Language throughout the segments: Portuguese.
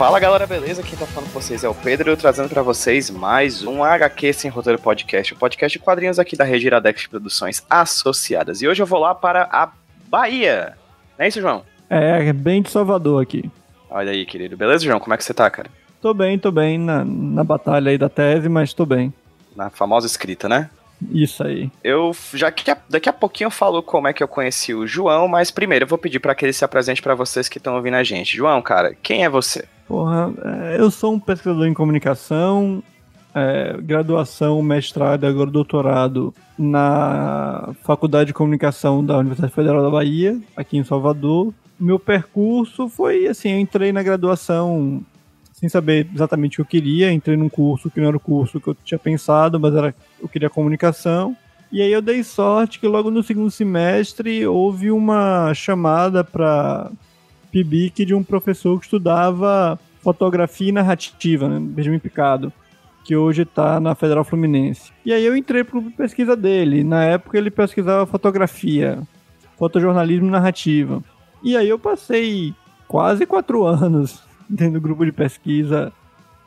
Fala galera, beleza? Quem tá falando com vocês é o Pedro, trazendo para vocês mais um HQ Sem Roteiro Podcast, o podcast de quadrinhos aqui da Rede Iradex Produções Associadas. E hoje eu vou lá para a Bahia. Não é isso, João? É, bem de Salvador aqui. Olha aí, querido. Beleza, João? Como é que você tá, cara? Tô bem, tô bem na, na batalha aí da tese, mas tô bem. Na famosa escrita, né? Isso aí. Eu já que daqui a pouquinho eu falo como é que eu conheci o João, mas primeiro eu vou pedir para que ele se apresente para vocês que estão ouvindo a gente. João, cara, quem é você? Porra, é, eu sou um pesquisador em comunicação, é, graduação, mestrado e agora doutorado na Faculdade de Comunicação da Universidade Federal da Bahia, aqui em Salvador. Meu percurso foi assim, eu entrei na graduação sem saber exatamente o que eu queria. Entrei num curso que não era o curso que eu tinha pensado, mas era eu queria comunicação. E aí eu dei sorte que logo no segundo semestre houve uma chamada para PIBIC de um professor que estudava fotografia e narrativa, né, Benjamin Picado, que hoje está na Federal Fluminense. E aí eu entrei para pesquisa dele. Na época ele pesquisava fotografia, fotojornalismo e narrativa. E aí eu passei quase quatro anos dentro do grupo de pesquisa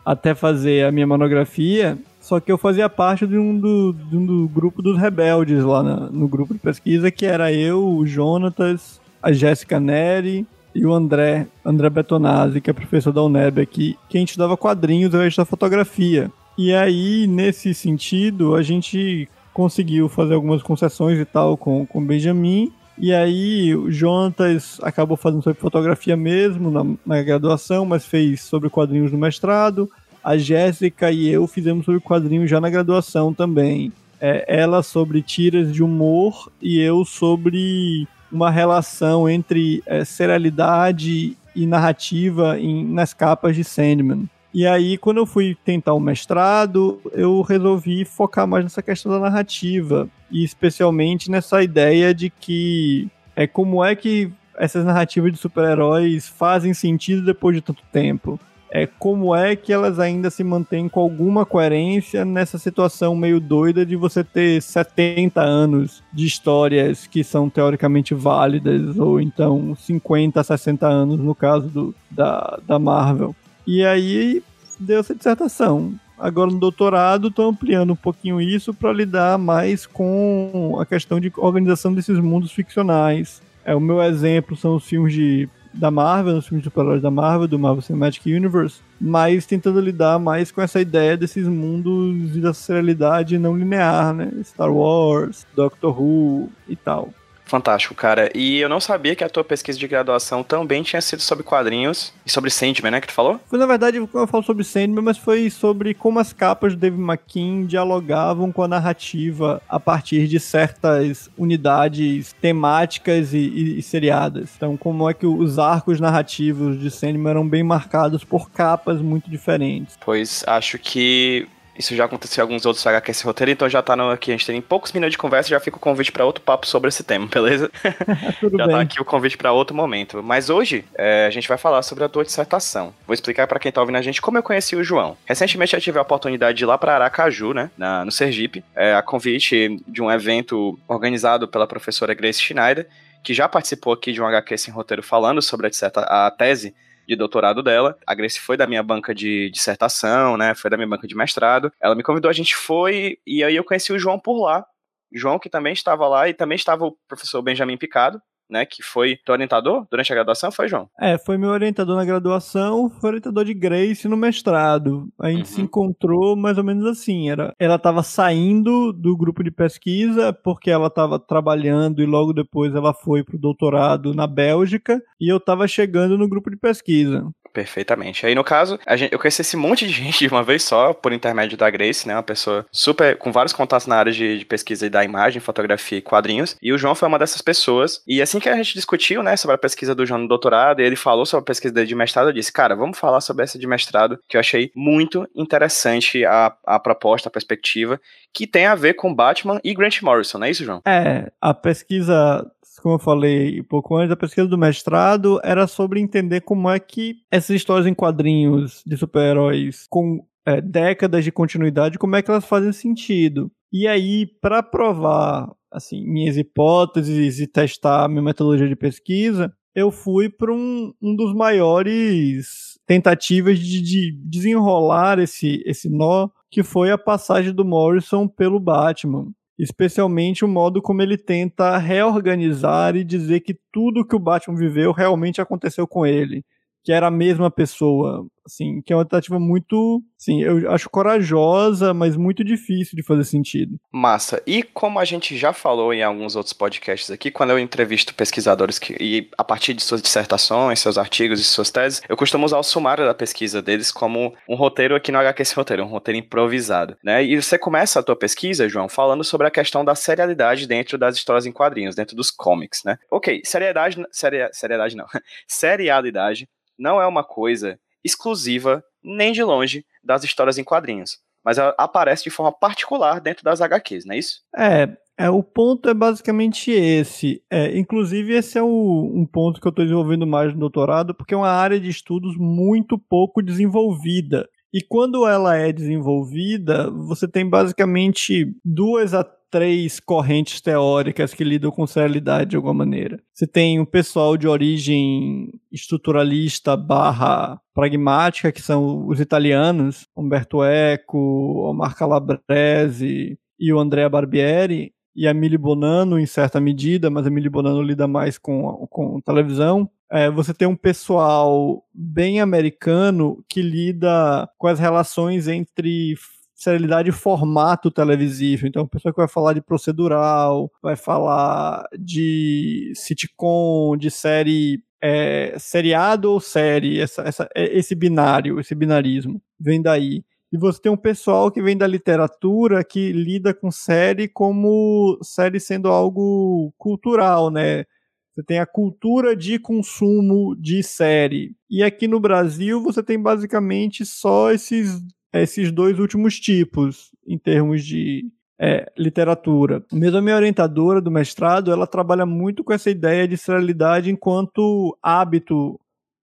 até fazer a minha monografia, só que eu fazia parte de um do, de um do grupo dos rebeldes lá na, no grupo de pesquisa, que era eu, o Jonatas, a Jéssica Neri e o André, André Betonazzi, que é professor da UNEB aqui, que a gente dava quadrinhos ao invés da fotografia. E aí, nesse sentido, a gente conseguiu fazer algumas concessões e tal com o Benjamin, e aí o Jonatas acabou fazendo sobre fotografia mesmo na, na graduação, mas fez sobre quadrinhos no mestrado. A Jéssica e eu fizemos sobre quadrinhos já na graduação também. É, ela sobre tiras de humor e eu sobre uma relação entre é, serialidade e narrativa em, nas capas de Sandman. E aí, quando eu fui tentar o mestrado, eu resolvi focar mais nessa questão da narrativa. E especialmente nessa ideia de que é como é que essas narrativas de super-heróis fazem sentido depois de tanto tempo. É como é que elas ainda se mantêm com alguma coerência nessa situação meio doida de você ter 70 anos de histórias que são teoricamente válidas, ou então 50, 60 anos no caso do, da, da Marvel. E aí deu essa dissertação. Agora no doutorado estou ampliando um pouquinho isso para lidar mais com a questão de organização desses mundos ficcionais. É, o meu exemplo são os filmes de, da Marvel, os filmes de super da Marvel, do Marvel Cinematic Universe, mas tentando lidar mais com essa ideia desses mundos da serialidade não linear, né? Star Wars, Doctor Who e tal. Fantástico, cara. E eu não sabia que a tua pesquisa de graduação também tinha sido sobre quadrinhos e sobre Sandman, né, que tu falou? Foi, na verdade, eu falo sobre Sandman, mas foi sobre como as capas do David McKean dialogavam com a narrativa a partir de certas unidades temáticas e, e, e seriadas. Então, como é que os arcos narrativos de Sandman eram bem marcados por capas muito diferentes. Pois acho que isso já aconteceu em alguns outros HQ esse roteiro, então já tá no, aqui, a gente tem poucos minutos de conversa, já fica o convite para outro papo sobre esse tema, beleza? Tudo já bem. tá aqui o convite para outro momento. Mas hoje é, a gente vai falar sobre a tua dissertação. Vou explicar para quem tá ouvindo a gente como eu conheci o João. Recentemente eu tive a oportunidade de ir lá para Aracaju, né, na, no Sergipe, é, a convite de um evento organizado pela professora Grace Schneider, que já participou aqui de um HQ sem roteiro falando sobre a, disserta, a tese de doutorado dela. A Grace foi da minha banca de dissertação, né? Foi da minha banca de mestrado. Ela me convidou, a gente foi, e aí eu conheci o João por lá. João, que também estava lá, e também estava o professor Benjamin Picado, né, que foi teu orientador durante a graduação, foi, João? É, foi meu orientador na graduação, foi orientador de Grace no mestrado. A gente uhum. se encontrou mais ou menos assim, era, ela estava saindo do grupo de pesquisa porque ela estava trabalhando e logo depois ela foi pro doutorado na Bélgica e eu estava chegando no grupo de pesquisa. Perfeitamente. Aí, no caso, gente, eu conheci esse monte de gente de uma vez só, por intermédio da Grace, né? Uma pessoa super, com vários contatos na área de, de pesquisa e da imagem, fotografia e quadrinhos. E o João foi uma dessas pessoas. E assim que a gente discutiu, né, sobre a pesquisa do João no doutorado, e ele falou sobre a pesquisa dele de mestrado, eu disse, cara, vamos falar sobre essa de mestrado, que eu achei muito interessante a, a proposta, a perspectiva, que tem a ver com Batman e Grant Morrison, não é isso, João? É, a pesquisa como eu falei um pouco antes, a pesquisa do mestrado era sobre entender como é que essas histórias em quadrinhos de super-heróis com é, décadas de continuidade, como é que elas fazem sentido. E aí, para provar assim, minhas hipóteses e testar minha metodologia de pesquisa, eu fui para um, um dos maiores tentativas de, de desenrolar esse, esse nó que foi a passagem do Morrison pelo Batman especialmente o modo como ele tenta reorganizar e dizer que tudo que o Batman viveu realmente aconteceu com ele que era a mesma pessoa, assim, que é uma tentativa muito, sim, eu acho corajosa, mas muito difícil de fazer sentido. Massa. E como a gente já falou em alguns outros podcasts aqui, quando eu entrevisto pesquisadores que, e a partir de suas dissertações, seus artigos e suas teses, eu costumo usar o sumário da pesquisa deles como um roteiro aqui no HQ esse roteiro, um roteiro improvisado, né? E você começa a tua pesquisa, João, falando sobre a questão da serialidade dentro das histórias em quadrinhos, dentro dos comics, né? Ok, seriedade, seria, seriedade não, serialidade não é uma coisa exclusiva, nem de longe, das histórias em quadrinhos. Mas ela aparece de forma particular dentro das HQs, não é isso? É, é o ponto é basicamente esse. É, inclusive, esse é o, um ponto que eu estou desenvolvendo mais no doutorado, porque é uma área de estudos muito pouco desenvolvida. E quando ela é desenvolvida, você tem basicamente duas a três correntes teóricas que lidam com serialidade de alguma maneira. Você tem o pessoal de origem estruturalista barra pragmática, que são os italianos, Umberto Eco, Omar Calabrese e o Andrea Barbieri, e a Mili Bonanno em certa medida, mas a Mili Bonanno lida mais com, com televisão. É, você tem um pessoal bem americano que lida com as relações entre serialidade formato televisivo. Então, pessoa que vai falar de procedural, vai falar de sitcom, de série é, seriado ou série, essa, essa, é, esse binário, esse binarismo, vem daí. E você tem um pessoal que vem da literatura que lida com série como série sendo algo cultural, né? Você tem a cultura de consumo de série. E aqui no Brasil você tem basicamente só esses esses dois últimos tipos em termos de é, literatura. Mesmo a minha orientadora do mestrado, ela trabalha muito com essa ideia de serialidade enquanto hábito,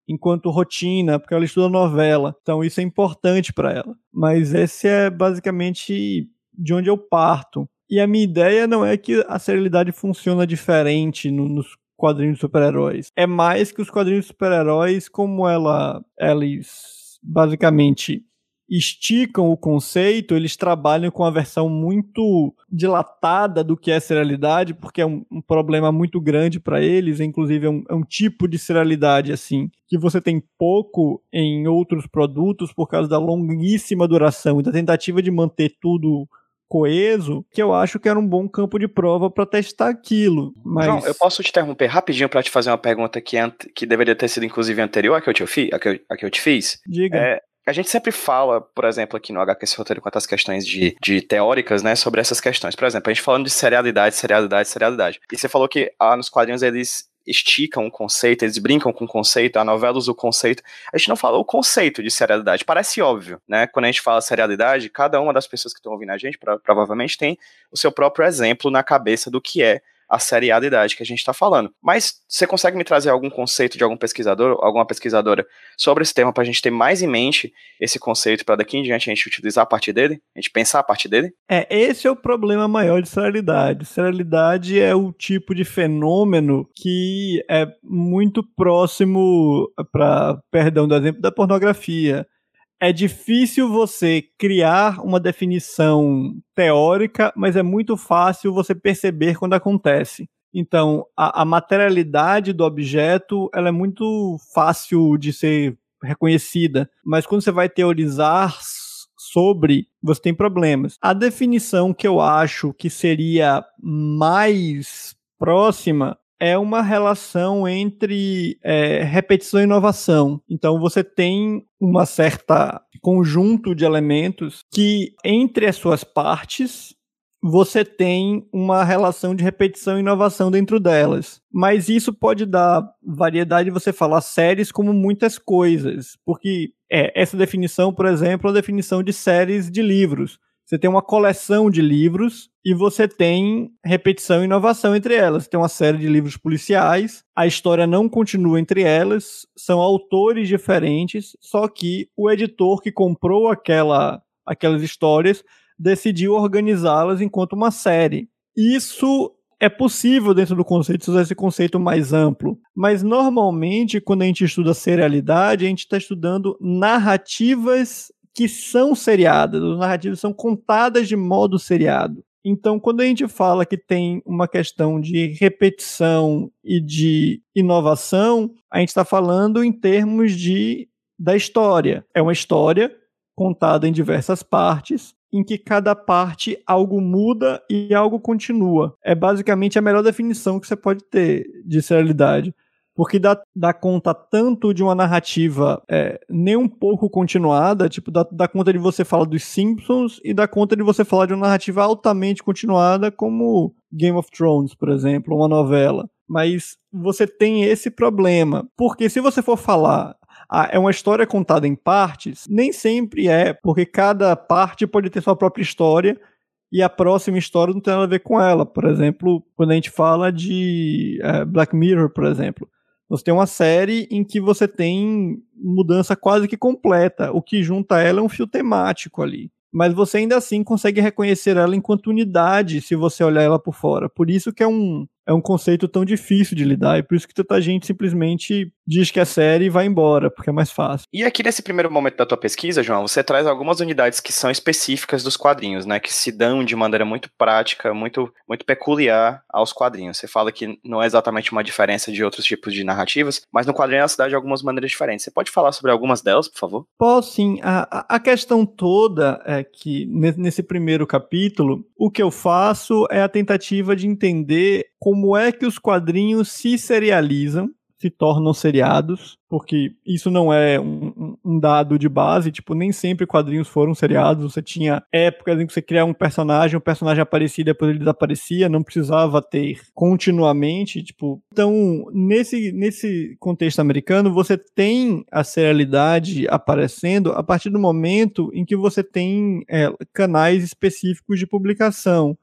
enquanto rotina, porque ela estuda novela. Então isso é importante para ela. Mas esse é basicamente de onde eu parto. E a minha ideia não é que a serialidade funciona diferente no, nos quadrinhos de super-heróis. É mais que os quadrinhos de super-heróis, como ela, eles basicamente esticam o conceito, eles trabalham com a versão muito dilatada do que é serialidade, porque é um, um problema muito grande para eles, inclusive é um, é um, tipo de serialidade assim, que você tem pouco em outros produtos por causa da longuíssima duração e da tentativa de manter tudo coeso, que eu acho que era um bom campo de prova para testar aquilo. Mas... João, eu posso te interromper rapidinho para te fazer uma pergunta que, que deveria ter sido inclusive anterior à que eu te, a que eu, a que eu te fiz? Diga. É, a gente sempre fala, por exemplo, aqui no HQS Roteiro, quanto às questões de, de teóricas, né, sobre essas questões. Por exemplo, a gente falando de serialidade, serialidade, serialidade. E você falou que ah, nos quadrinhos eles esticam o conceito, eles brincam com o conceito, a novela usa o conceito. A gente não falou o conceito de serialidade. Parece óbvio, né? Quando a gente fala serialidade, cada uma das pessoas que estão ouvindo a gente provavelmente tem o seu próprio exemplo na cabeça do que é a serialidade que a gente está falando. Mas você consegue me trazer algum conceito de algum pesquisador, alguma pesquisadora sobre esse tema para a gente ter mais em mente esse conceito para daqui em diante a gente utilizar a partir dele, a gente pensar a partir dele? É, esse é o problema maior de serialidade. Serialidade é o tipo de fenômeno que é muito próximo, para perdão do exemplo, da pornografia é difícil você criar uma definição teórica, mas é muito fácil você perceber quando acontece. Então, a, a materialidade do objeto ela é muito fácil de ser reconhecida, mas quando você vai teorizar sobre, você tem problemas. A definição que eu acho que seria mais próxima é uma relação entre é, repetição e inovação. Então você tem uma certa conjunto de elementos que entre as suas partes você tem uma relação de repetição e inovação dentro delas. Mas isso pode dar variedade de você falar séries como muitas coisas, porque é, essa definição, por exemplo, é a definição de séries de livros. Você tem uma coleção de livros e você tem repetição e inovação entre elas. Tem uma série de livros policiais, a história não continua entre elas, são autores diferentes, só que o editor que comprou aquela, aquelas histórias decidiu organizá-las enquanto uma série. Isso é possível, dentro do conceito, usar esse conceito mais amplo. Mas, normalmente, quando a gente estuda serialidade, a gente está estudando narrativas que são seriadas, as narrativas são contadas de modo seriado. Então, quando a gente fala que tem uma questão de repetição e de inovação, a gente está falando em termos de da história. É uma história contada em diversas partes, em que cada parte algo muda e algo continua. É basicamente a melhor definição que você pode ter de serialidade. Porque dá, dá conta tanto de uma narrativa é, nem um pouco continuada, tipo, dá, dá conta de você falar dos Simpsons e dá conta de você falar de uma narrativa altamente continuada, como Game of Thrones, por exemplo, uma novela. Mas você tem esse problema. Porque se você for falar ah, é uma história contada em partes, nem sempre é, porque cada parte pode ter sua própria história e a próxima história não tem nada a ver com ela. Por exemplo, quando a gente fala de é, Black Mirror, por exemplo, você tem uma série em que você tem mudança quase que completa. O que junta ela é um fio temático ali mas você ainda assim consegue reconhecer ela enquanto unidade se você olhar ela por fora. Por isso que é um, é um conceito tão difícil de lidar e por isso que tanta gente simplesmente diz que é série e vai embora, porque é mais fácil. E aqui nesse primeiro momento da tua pesquisa, João, você traz algumas unidades que são específicas dos quadrinhos, né, que se dão de maneira muito prática, muito muito peculiar aos quadrinhos. Você fala que não é exatamente uma diferença de outros tipos de narrativas, mas no quadrinho da cidade de algumas maneiras diferentes. Você pode falar sobre algumas delas, por favor? Posso sim. A, a questão toda é que nesse primeiro capítulo, o que eu faço é a tentativa de entender como é que os quadrinhos se serializam se tornam seriados, porque isso não é um, um, dado de base, tipo, nem sempre quadrinhos foram seriados, você tinha épocas em que você criava um personagem, o um personagem aparecia depois ele desaparecia, não precisava ter continuamente, tipo, então, nesse, nesse contexto americano, você tem a serialidade aparecendo a partir do momento em que você tem é, canais específicos de publicação,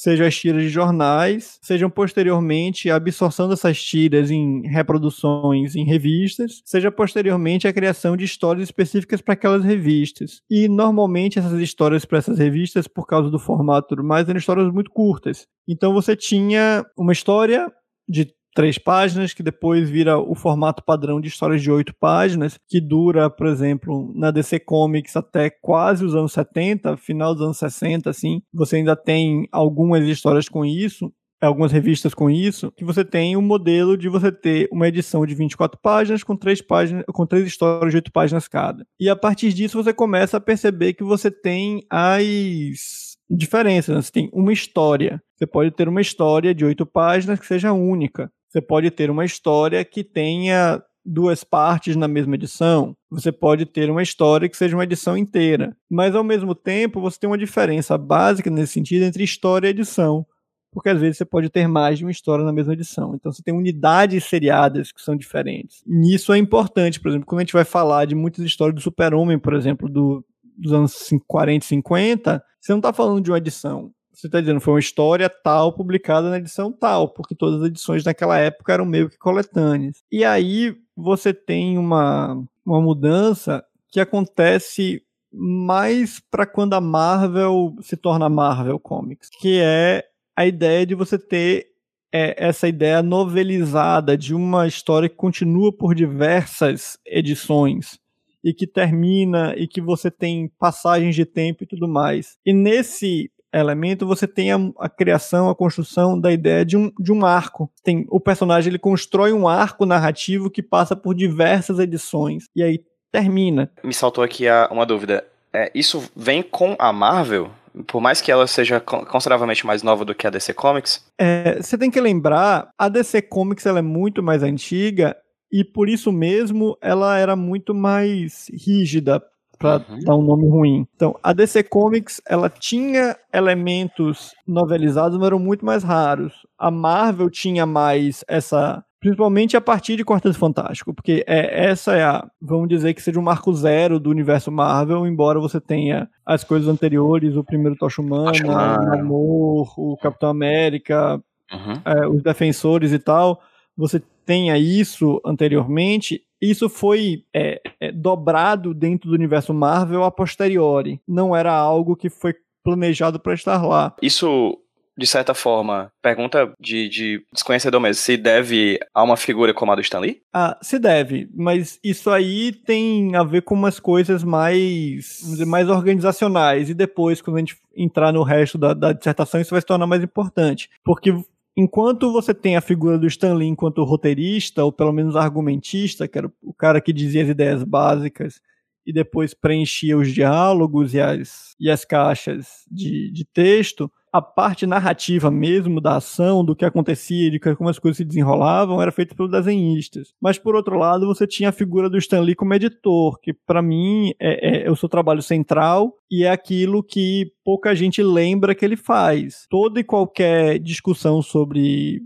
sejam as tiras de jornais, sejam posteriormente a absorção dessas tiras em reproduções em revistas, seja posteriormente a criação de histórias específicas para aquelas revistas. E normalmente essas histórias para essas revistas, por causa do formato e tudo mais, eram histórias muito curtas. Então você tinha uma história de três páginas, que depois vira o formato padrão de histórias de oito páginas, que dura, por exemplo, na DC Comics até quase os anos 70, final dos anos 60, assim. Você ainda tem algumas histórias com isso, algumas revistas com isso, que você tem o um modelo de você ter uma edição de 24 páginas com três páginas, com três histórias de oito páginas cada. E a partir disso você começa a perceber que você tem as diferenças. Né? Você tem uma história. Você pode ter uma história de oito páginas que seja única. Você pode ter uma história que tenha duas partes na mesma edição. Você pode ter uma história que seja uma edição inteira. Mas, ao mesmo tempo, você tem uma diferença básica nesse sentido entre história e edição. Porque às vezes você pode ter mais de uma história na mesma edição. Então você tem unidades seriadas que são diferentes. E isso é importante, por exemplo, quando a gente vai falar de muitas histórias do Super-Homem, por exemplo, do, dos anos 40 e 50, você não está falando de uma edição você está dizendo, foi uma história tal publicada na edição tal, porque todas as edições naquela época eram meio que coletâneas. E aí você tem uma, uma mudança que acontece mais para quando a Marvel se torna Marvel Comics, que é a ideia de você ter é, essa ideia novelizada de uma história que continua por diversas edições e que termina e que você tem passagens de tempo e tudo mais. E nesse elemento, você tem a, a, criação, a construção da ideia de um, de um arco. Tem o personagem ele constrói um arco narrativo que passa por diversas edições e aí termina. Me saltou aqui a, uma dúvida. É, isso vem com a Marvel? Por mais que ela seja consideravelmente mais nova do que a DC Comics? É, você tem que lembrar, a DC Comics ela é muito mais antiga e por isso mesmo ela era muito mais rígida para uhum. dar um nome ruim. Então, a DC Comics, ela tinha elementos novelizados, mas eram muito mais raros. A Marvel tinha mais essa principalmente a partir de Quarteto Fantástico, porque é, essa é a, vamos dizer que seja um marco zero do universo Marvel, embora você tenha as coisas anteriores, o primeiro Tocha Humana, o Namor, o Capitão América, uhum. é, os Defensores e tal, você tenha isso anteriormente, isso foi é, é, dobrado dentro do universo Marvel a posteriori. Não era algo que foi planejado para estar lá. Isso de certa forma, pergunta de, de desconhecedor mesmo, se deve a uma figura como a do Stan Lee? Ah, se deve, mas isso aí tem a ver com umas coisas mais, dizer, mais organizacionais, e depois, quando a gente entrar no resto da, da dissertação, isso vai se tornar mais importante. Porque enquanto você tem a figura do Stan Lee enquanto roteirista, ou pelo menos argumentista, que era o cara que dizia as ideias básicas e depois preenchia os diálogos e as, e as caixas de, de texto, a parte narrativa mesmo da ação, do que acontecia, de como as coisas se desenrolavam, era feita pelos desenhistas. Mas por outro lado, você tinha a figura do Stan Lee como editor, que para mim é, é, é, o seu trabalho central e é aquilo que pouca gente lembra que ele faz. Toda e qualquer discussão sobre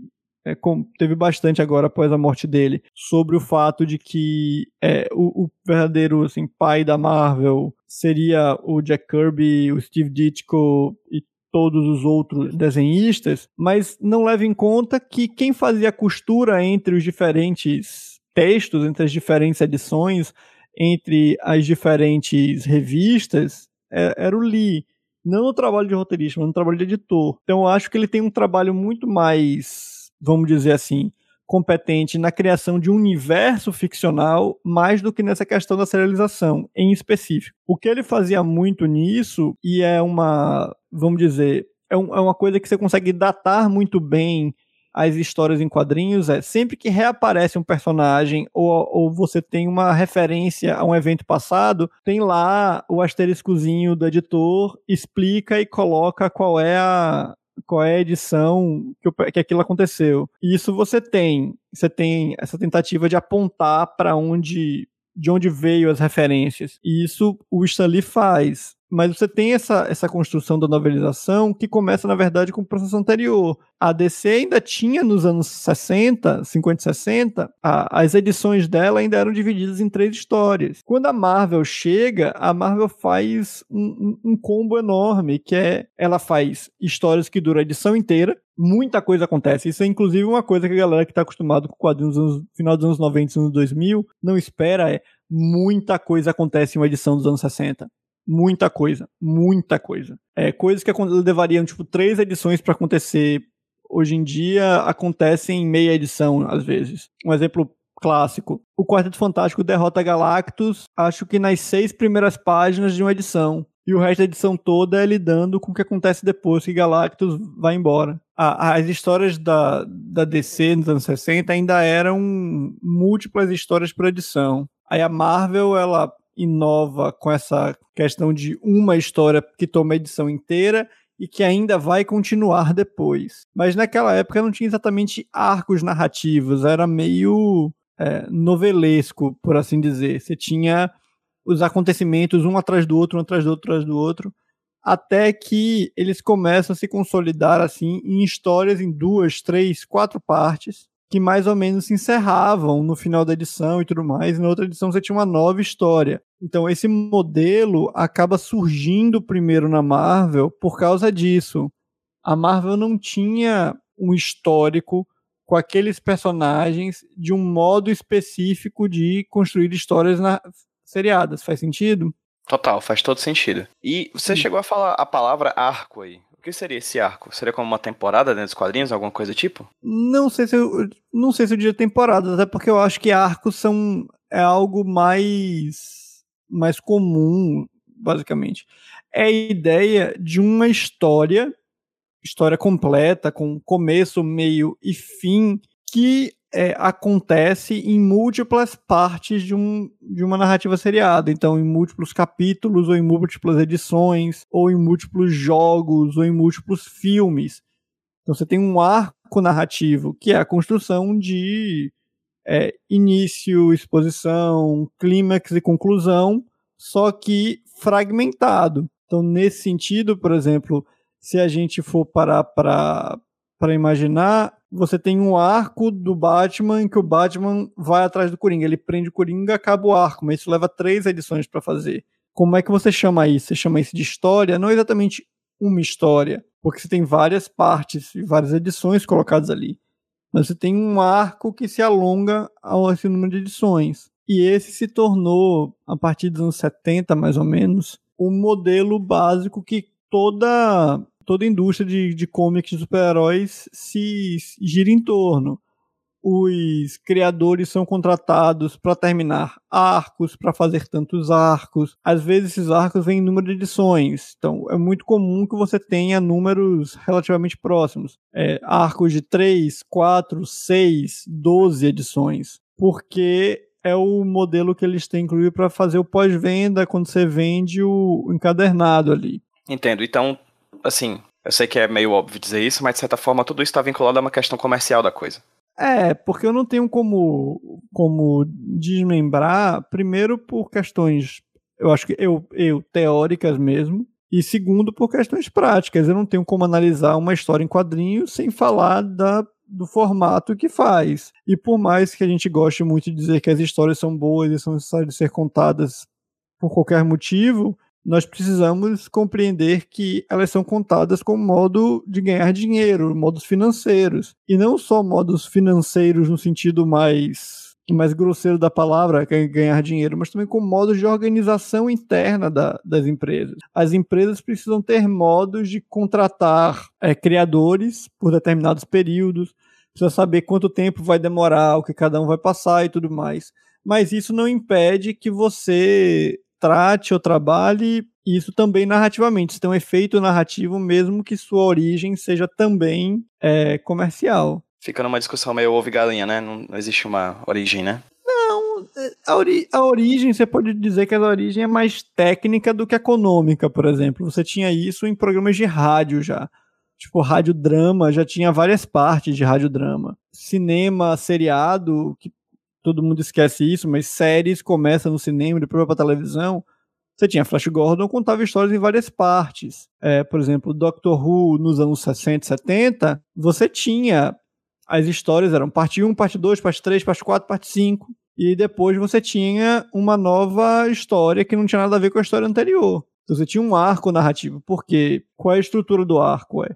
é, com, teve bastante agora após a morte dele, sobre o fato de que é, o, o, verdadeiro assim, pai da Marvel seria o Jack Kirby, o Steve Ditko e todos os outros desenhistas, mas não leva em conta que quem fazia a costura entre os diferentes textos, entre as diferentes edições, entre as diferentes revistas, é, era o Lee. Não no trabalho de roteirista, mas no trabalho de editor. Então eu acho que ele tem um trabalho muito mais, vamos dizer assim, competente na criação de um universo ficcional mais do que nessa questão da serialização em específico. O que ele fazia muito nisso, e é uma, vamos dizer, é, um, é uma coisa que você consegue datar muito bem as histórias em quadrinhos é sempre que reaparece um personagem ou, ou você tem uma referência a um evento passado, tem lá o asteriscozinho do editor, explica e coloca qual é a, qual é a edição que, que aquilo aconteceu. E isso você tem. Você tem essa tentativa de apontar para onde de onde veio as referências. E isso o Stanley faz mas você tem essa, essa construção da novelização que começa, na verdade, com o processo anterior. A DC ainda tinha nos anos 60, 50 e 60, a, as edições dela ainda eram divididas em três histórias. Quando a Marvel chega, a Marvel faz um, um, um combo enorme, que é ela faz histórias que duram a edição inteira, muita coisa acontece. Isso é inclusive uma coisa que a galera que está acostumado com quadrinhos no final dos anos 90 e anos 2000 não espera, é muita coisa acontece em uma edição dos anos 60 muita coisa, muita coisa. É, coisas que levariam, tipo, três edições para acontecer hoje em dia acontecem em meia edição, às vezes. Um exemplo clássico. O Quarteto Fantástico derrota Galactus, acho que nas seis primeiras páginas de uma edição. E o resto da edição toda é lidando com o que acontece depois que Galactus vai embora. as histórias da, da DC nos anos 60 ainda eram múltiplas histórias por edição. Aí a Marvel, ela inova com essa questão de uma história que toma a edição inteira e que ainda vai continuar depois. Mas naquela época não tinha exatamente arcos narrativos, era meio é, novelesco, por assim dizer. Você tinha os acontecimentos um atrás do outro, um atrás do outro, atrás do outro, até que eles começam a se consolidar assim em histórias em duas, três, quatro partes que mais ou menos se encerravam no final da edição e tudo mais. Na outra edição você tinha uma nova história. Então esse modelo acaba surgindo primeiro na Marvel por causa disso. A Marvel não tinha um histórico com aqueles personagens de um modo específico de construir histórias na... seriadas. Faz sentido? Total, faz todo sentido. E você Sim. chegou a falar a palavra arco aí que seria esse arco? Seria como uma temporada dentro dos quadrinhos, alguma coisa do tipo? Não sei se eu, não sei se eu diria temporada, até porque eu acho que arcos são é algo mais mais comum, basicamente. É a ideia de uma história, história completa com começo, meio e fim que é, acontece em múltiplas partes de, um, de uma narrativa seriada. Então, em múltiplos capítulos, ou em múltiplas edições, ou em múltiplos jogos, ou em múltiplos filmes. Então, você tem um arco narrativo, que é a construção de é, início, exposição, clímax e conclusão, só que fragmentado. Então, nesse sentido, por exemplo, se a gente for parar para imaginar, você tem um arco do Batman em que o Batman vai atrás do Coringa. Ele prende o Coringa, acaba o arco, mas isso leva três edições para fazer. Como é que você chama isso? Você chama isso de história? Não exatamente uma história, porque você tem várias partes e várias edições colocadas ali. Mas você tem um arco que se alonga ao esse número de edições. E esse se tornou, a partir dos anos 70, mais ou menos, um modelo básico que toda toda indústria de, de comics de super-heróis se gira em torno os criadores são contratados para terminar arcos, para fazer tantos arcos. Às vezes esses arcos vêm em número de edições, então é muito comum que você tenha números relativamente próximos. É, arcos de 3, 4, 6, 12 edições. Porque é o modelo que eles têm, inclusive, para fazer o pós-venda quando você vende o encadernado ali. Entendo. Então, assim, eu sei que é meio óbvio dizer isso, mas de certa forma tudo isso está vinculado a uma questão comercial da coisa. É, porque eu não tenho como, como desmembrar, primeiro por questões, eu acho que eu, eu teóricas mesmo, e segundo por questões práticas. Eu não tenho como analisar uma história em quadrinhos sem falar da, do formato que faz. E por mais que a gente goste muito de dizer que as histórias são boas e são necessárias de ser contadas por qualquer motivo, nós precisamos compreender que elas são contadas como modo de ganhar dinheiro, modos financeiros. E não só modos financeiros no sentido mais mais grosseiro da palavra, é ganhar dinheiro, mas também como modos de organização interna da, das empresas. As empresas precisam ter modos de contratar é, criadores por determinados períodos, precisa saber quanto tempo vai demorar, o que cada um vai passar e tudo mais. Mas isso não impede que você trate ou trabalhe isso também narrativamente. Isso tem um efeito narrativo, mesmo que sua origem seja também é, comercial. Fica numa discussão meio ovo galinha, né? Não, não existe uma origem, né? Não, a, ori a origem, você pode dizer que a origem é mais técnica do que econômica, por exemplo. Você tinha isso em programas de rádio já. Tipo, radiodrama já tinha várias partes de radiodrama. Cinema, seriado, que todo mundo esquece isso, mas séries começam no cinema, depois vai pra televisão. Você tinha Flash Gordon, contava histórias em várias partes. É, por exemplo, Doctor Who nos anos 60 e 70, você tinha. As histórias eram parte 1, parte 2, parte 3, parte 4, parte 5. E depois você tinha uma nova história que não tinha nada a ver com a história anterior. Então você tinha um arco narrativo. Por quê? Qual é a estrutura do arco? É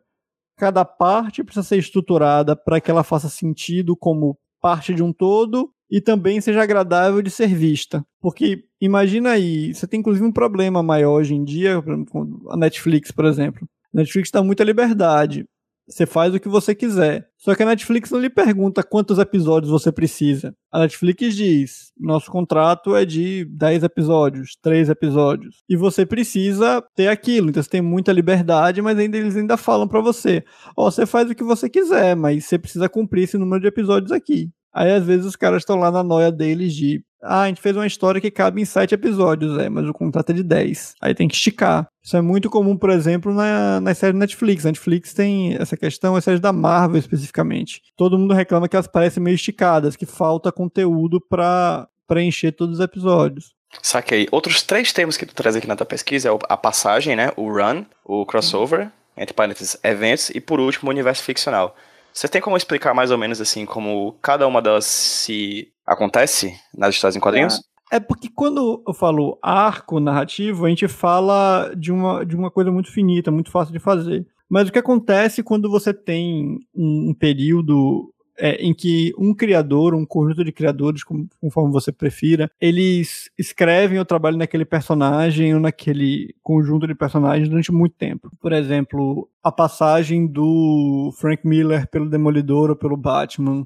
cada parte precisa ser estruturada para que ela faça sentido como parte de um todo e também seja agradável de ser vista. Porque imagina aí, você tem inclusive um problema maior hoje em dia, com a Netflix, por exemplo. A Netflix dá muita liberdade. Você faz o que você quiser. Só que a Netflix não lhe pergunta quantos episódios você precisa. A Netflix diz: nosso contrato é de 10 episódios, 3 episódios. E você precisa ter aquilo. Então você tem muita liberdade, mas ainda eles ainda falam para você: ó, oh, você faz o que você quiser, mas você precisa cumprir esse número de episódios aqui. Aí às vezes os caras estão lá na noia deles de ah, a gente fez uma história que cabe em sete episódios, é, mas o contrato é de 10. Aí tem que esticar. Isso é muito comum, por exemplo, na, nas séries Netflix. Netflix tem essa questão, as séries da Marvel especificamente. Todo mundo reclama que elas parecem meio esticadas, que falta conteúdo para preencher todos os episódios. Saquei. Outros três termos que tu traz aqui na tua pesquisa é a passagem, né? O run, o crossover, entre parênteses, eventos, e por último, o universo ficcional. Você tem como explicar mais ou menos assim como cada uma delas se acontece nas histórias em quadrinhos? É, é porque quando eu falo arco narrativo, a gente fala de uma, de uma coisa muito finita, muito fácil de fazer. Mas o que acontece quando você tem um período é, em que um criador, um conjunto de criadores, conforme você prefira, eles escrevem ou trabalham naquele personagem ou naquele conjunto de personagens durante muito tempo. Por exemplo, a passagem do Frank Miller pelo Demolidor ou pelo Batman,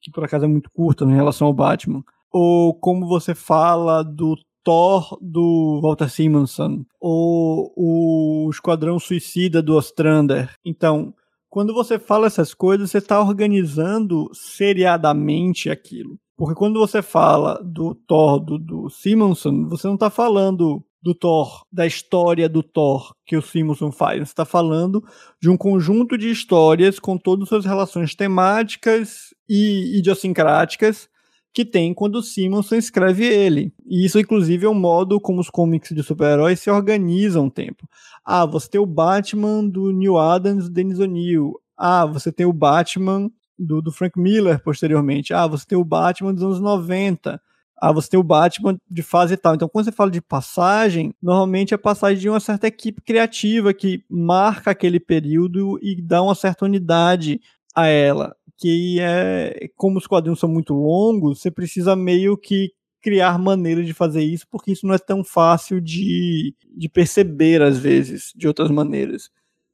que por acaso é muito curta em relação ao Batman. Ou como você fala do Thor do Walter Simonson, ou o Esquadrão Suicida do Ostrander. Então, quando você fala essas coisas, você está organizando seriadamente aquilo. Porque quando você fala do Thor, do, do Simonson, você não está falando do Thor, da história do Thor que o Simonson faz. Você está falando de um conjunto de histórias com todas as suas relações temáticas e idiosincráticas que tem quando o Simonson escreve ele. E isso, inclusive, é um modo como os comics de super-heróis se organizam o tempo. Ah, você tem o Batman do Neil Adams e Dennis O'Neill. Ah, você tem o Batman do, do Frank Miller posteriormente. Ah, você tem o Batman dos anos 90. Ah, você tem o Batman de fase tal. Então, quando você fala de passagem, normalmente é passagem de uma certa equipe criativa que marca aquele período e dá uma certa unidade a ela que é como os quadrinhos são muito longos, você precisa meio que criar maneiras de fazer isso, porque isso não é tão fácil de, de perceber às vezes, de outras maneiras.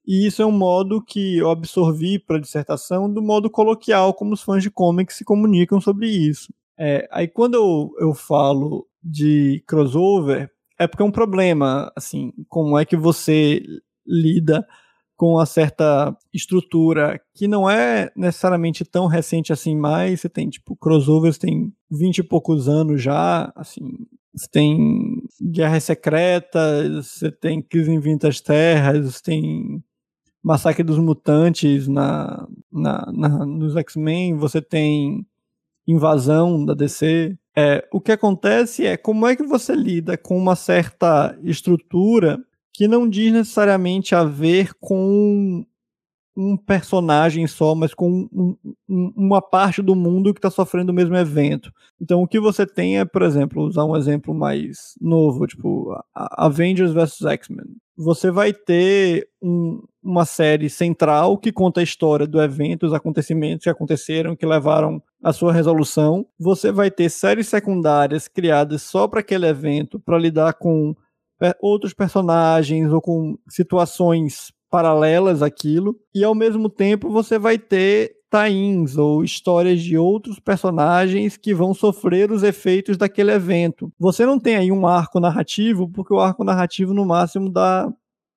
E isso é um modo que eu absorvi para a dissertação do modo coloquial, como os fãs de comics se comunicam sobre isso. É, aí quando eu, eu falo de crossover, é porque é um problema, assim, como é que você lida com uma certa estrutura que não é necessariamente tão recente assim mais, você tem, tipo, crossovers tem 20 e poucos anos já, assim, você tem Guerras Secretas, você tem Crise em Vintas Terras, você tem Massacre dos Mutantes na, na, na nos X-Men, você tem Invasão da DC. É, o que acontece é como é que você lida com uma certa estrutura que não diz necessariamente a ver com um personagem só, mas com um, um, uma parte do mundo que está sofrendo o mesmo evento. Então, o que você tem é, por exemplo, usar um exemplo mais novo, tipo Avengers vs X-Men. Você vai ter um, uma série central que conta a história do evento, os acontecimentos que aconteceram, que levaram à sua resolução. Você vai ter séries secundárias criadas só para aquele evento, para lidar com outros personagens ou com situações paralelas àquilo, e ao mesmo tempo você vai ter tie-ins ou histórias de outros personagens que vão sofrer os efeitos daquele evento. Você não tem aí um arco narrativo, porque o arco narrativo no máximo dá,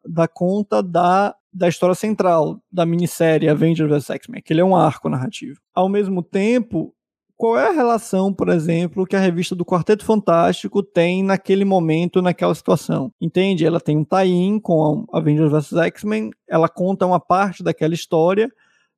dá conta da da história central da minissérie Avengers vs X-Men, que ele é um arco narrativo. Ao mesmo tempo, qual é a relação, por exemplo, que a revista do Quarteto Fantástico tem naquele momento, naquela situação? Entende? Ela tem um tie-in com Avengers vs X-Men, ela conta uma parte daquela história,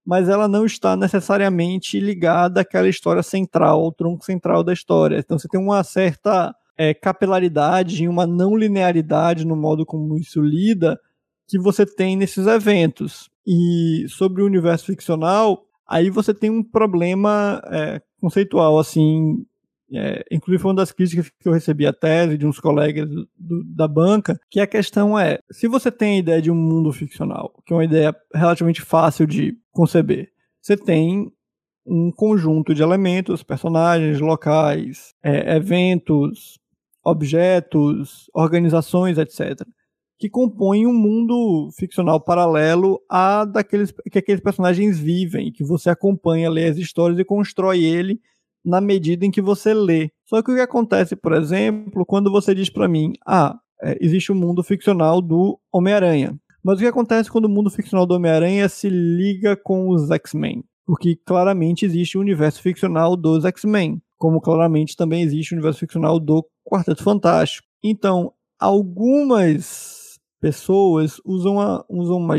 mas ela não está necessariamente ligada àquela história central, ao tronco central da história. Então você tem uma certa é, capilaridade e uma não linearidade no modo como isso lida que você tem nesses eventos. E sobre o universo ficcional, aí você tem um problema é, conceitual, assim, é, inclusive foi uma das críticas que eu recebi a tese de uns colegas do, da banca, que a questão é, se você tem a ideia de um mundo ficcional, que é uma ideia relativamente fácil de conceber, você tem um conjunto de elementos, personagens, locais, é, eventos, objetos, organizações, etc que compõem um mundo ficcional paralelo a daqueles que aqueles personagens vivem, que você acompanha, lê as histórias e constrói ele na medida em que você lê. Só que o que acontece, por exemplo, quando você diz para mim, ah, é, existe um mundo ficcional do Homem-Aranha. Mas o que acontece quando o mundo ficcional do Homem-Aranha se liga com os X-Men? Porque claramente existe o universo ficcional dos X-Men, como claramente também existe o universo ficcional do Quarteto Fantástico. Então, algumas pessoas usam uma, usam uma,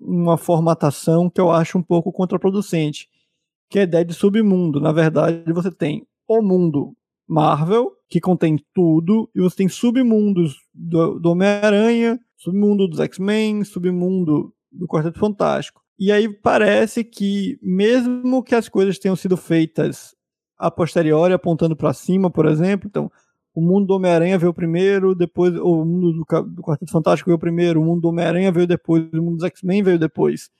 uma formatação que eu acho um pouco contraproducente, que é a ideia de submundo. Na verdade, você tem o mundo Marvel, que contém tudo, e você tem submundos do, do Homem-Aranha, submundo dos X-Men, submundo do Quarteto Fantástico. E aí parece que, mesmo que as coisas tenham sido feitas a posteriori, apontando para cima, por exemplo, então o mundo do Homem-Aranha veio primeiro, depois o mundo do, do Quarteto Fantástico veio primeiro, o mundo do Homem-Aranha veio depois, o mundo dos X-Men veio depois.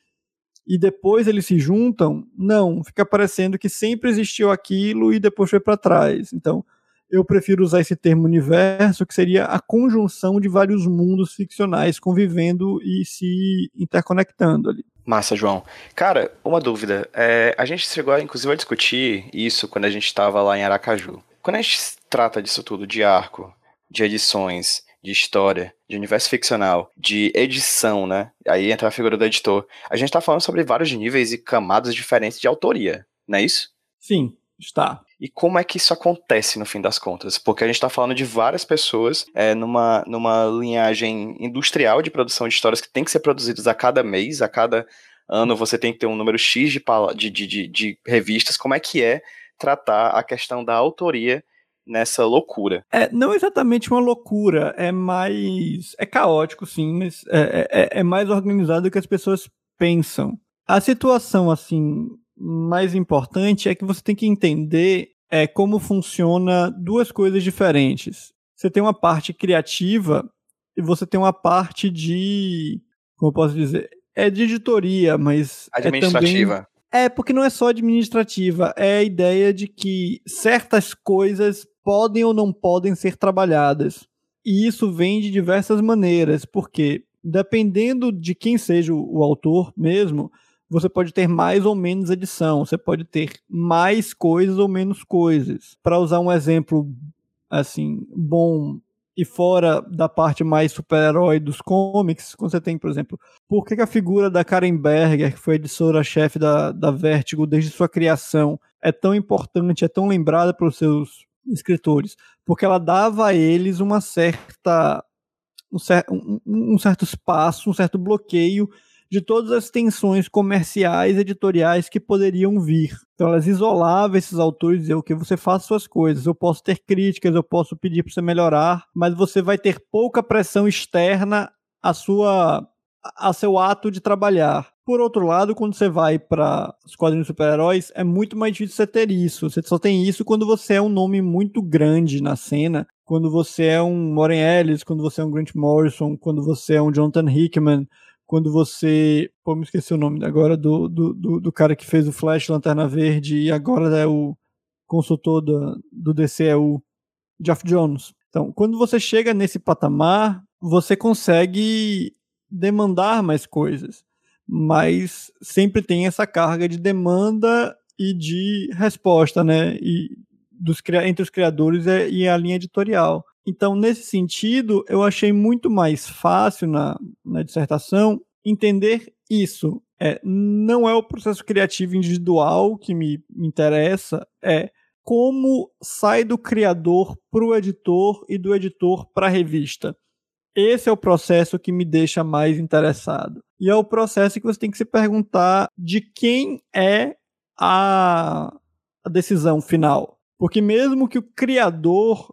E depois eles se juntam? Não, fica parecendo que sempre existiu aquilo e depois foi para trás. Então, eu prefiro usar esse termo universo, que seria a conjunção de vários mundos ficcionais convivendo e se interconectando ali. Massa, João. Cara, uma dúvida. É, a gente chegou, inclusive, a discutir isso quando a gente estava lá em Aracaju. Quando a gente trata disso tudo, de arco, de edições, de história, de universo ficcional, de edição, né? Aí entra a figura do editor. A gente tá falando sobre vários níveis e camadas diferentes de autoria, não é isso? Sim, está. E como é que isso acontece no fim das contas? Porque a gente está falando de várias pessoas é, numa, numa linhagem industrial de produção de histórias que tem que ser produzidas a cada mês, a cada ano você tem que ter um número X de, de, de, de revistas. Como é que é tratar a questão da autoria nessa loucura. É, não exatamente uma loucura, é mais. É caótico, sim, mas é, é, é mais organizado do que as pessoas pensam. A situação, assim, mais importante é que você tem que entender é, como funciona duas coisas diferentes. Você tem uma parte criativa e você tem uma parte de. Como eu posso dizer? É de editoria, mas. Administrativa. É também, é, porque não é só administrativa, é a ideia de que certas coisas podem ou não podem ser trabalhadas. E isso vem de diversas maneiras, porque dependendo de quem seja o, autor mesmo, você pode ter mais ou menos edição, você pode ter mais coisas ou menos coisas. Para usar um exemplo assim bom e fora da parte mais super-herói dos comics, quando você tem, por exemplo, por que, que a figura da Karen Berger, que foi editora-chefe da, da Vertigo desde sua criação, é tão importante, é tão lembrada pelos seus escritores? Porque ela dava a eles uma certa um, um, um certo espaço, um certo bloqueio de todas as tensões comerciais, editoriais que poderiam vir. Então elas isolavam esses autores e diziam que você faça suas coisas, eu posso ter críticas, eu posso pedir para você melhorar, mas você vai ter pouca pressão externa à sua a seu ato de trabalhar. Por outro lado, quando você vai para os quadrinhos super-heróis, é muito mais difícil você ter isso. Você só tem isso quando você é um nome muito grande na cena, quando você é um Warren Ellis, quando você é um Grant Morrison, quando você é um Jonathan Hickman, quando você. Pô, me esqueci o nome agora do, do, do, do, cara que fez o Flash Lanterna Verde e agora é o consultor do, do DC, é o Jeff Jones. Então, quando você chega nesse patamar, você consegue demandar mais coisas, mas sempre tem essa carga de demanda e de resposta, né? E dos, entre os criadores e a linha editorial. Então, nesse sentido, eu achei muito mais fácil na, na dissertação entender isso. É, não é o processo criativo individual que me interessa, é como sai do criador para o editor e do editor para a revista. Esse é o processo que me deixa mais interessado. E é o processo que você tem que se perguntar de quem é a, a decisão final. Porque mesmo que o criador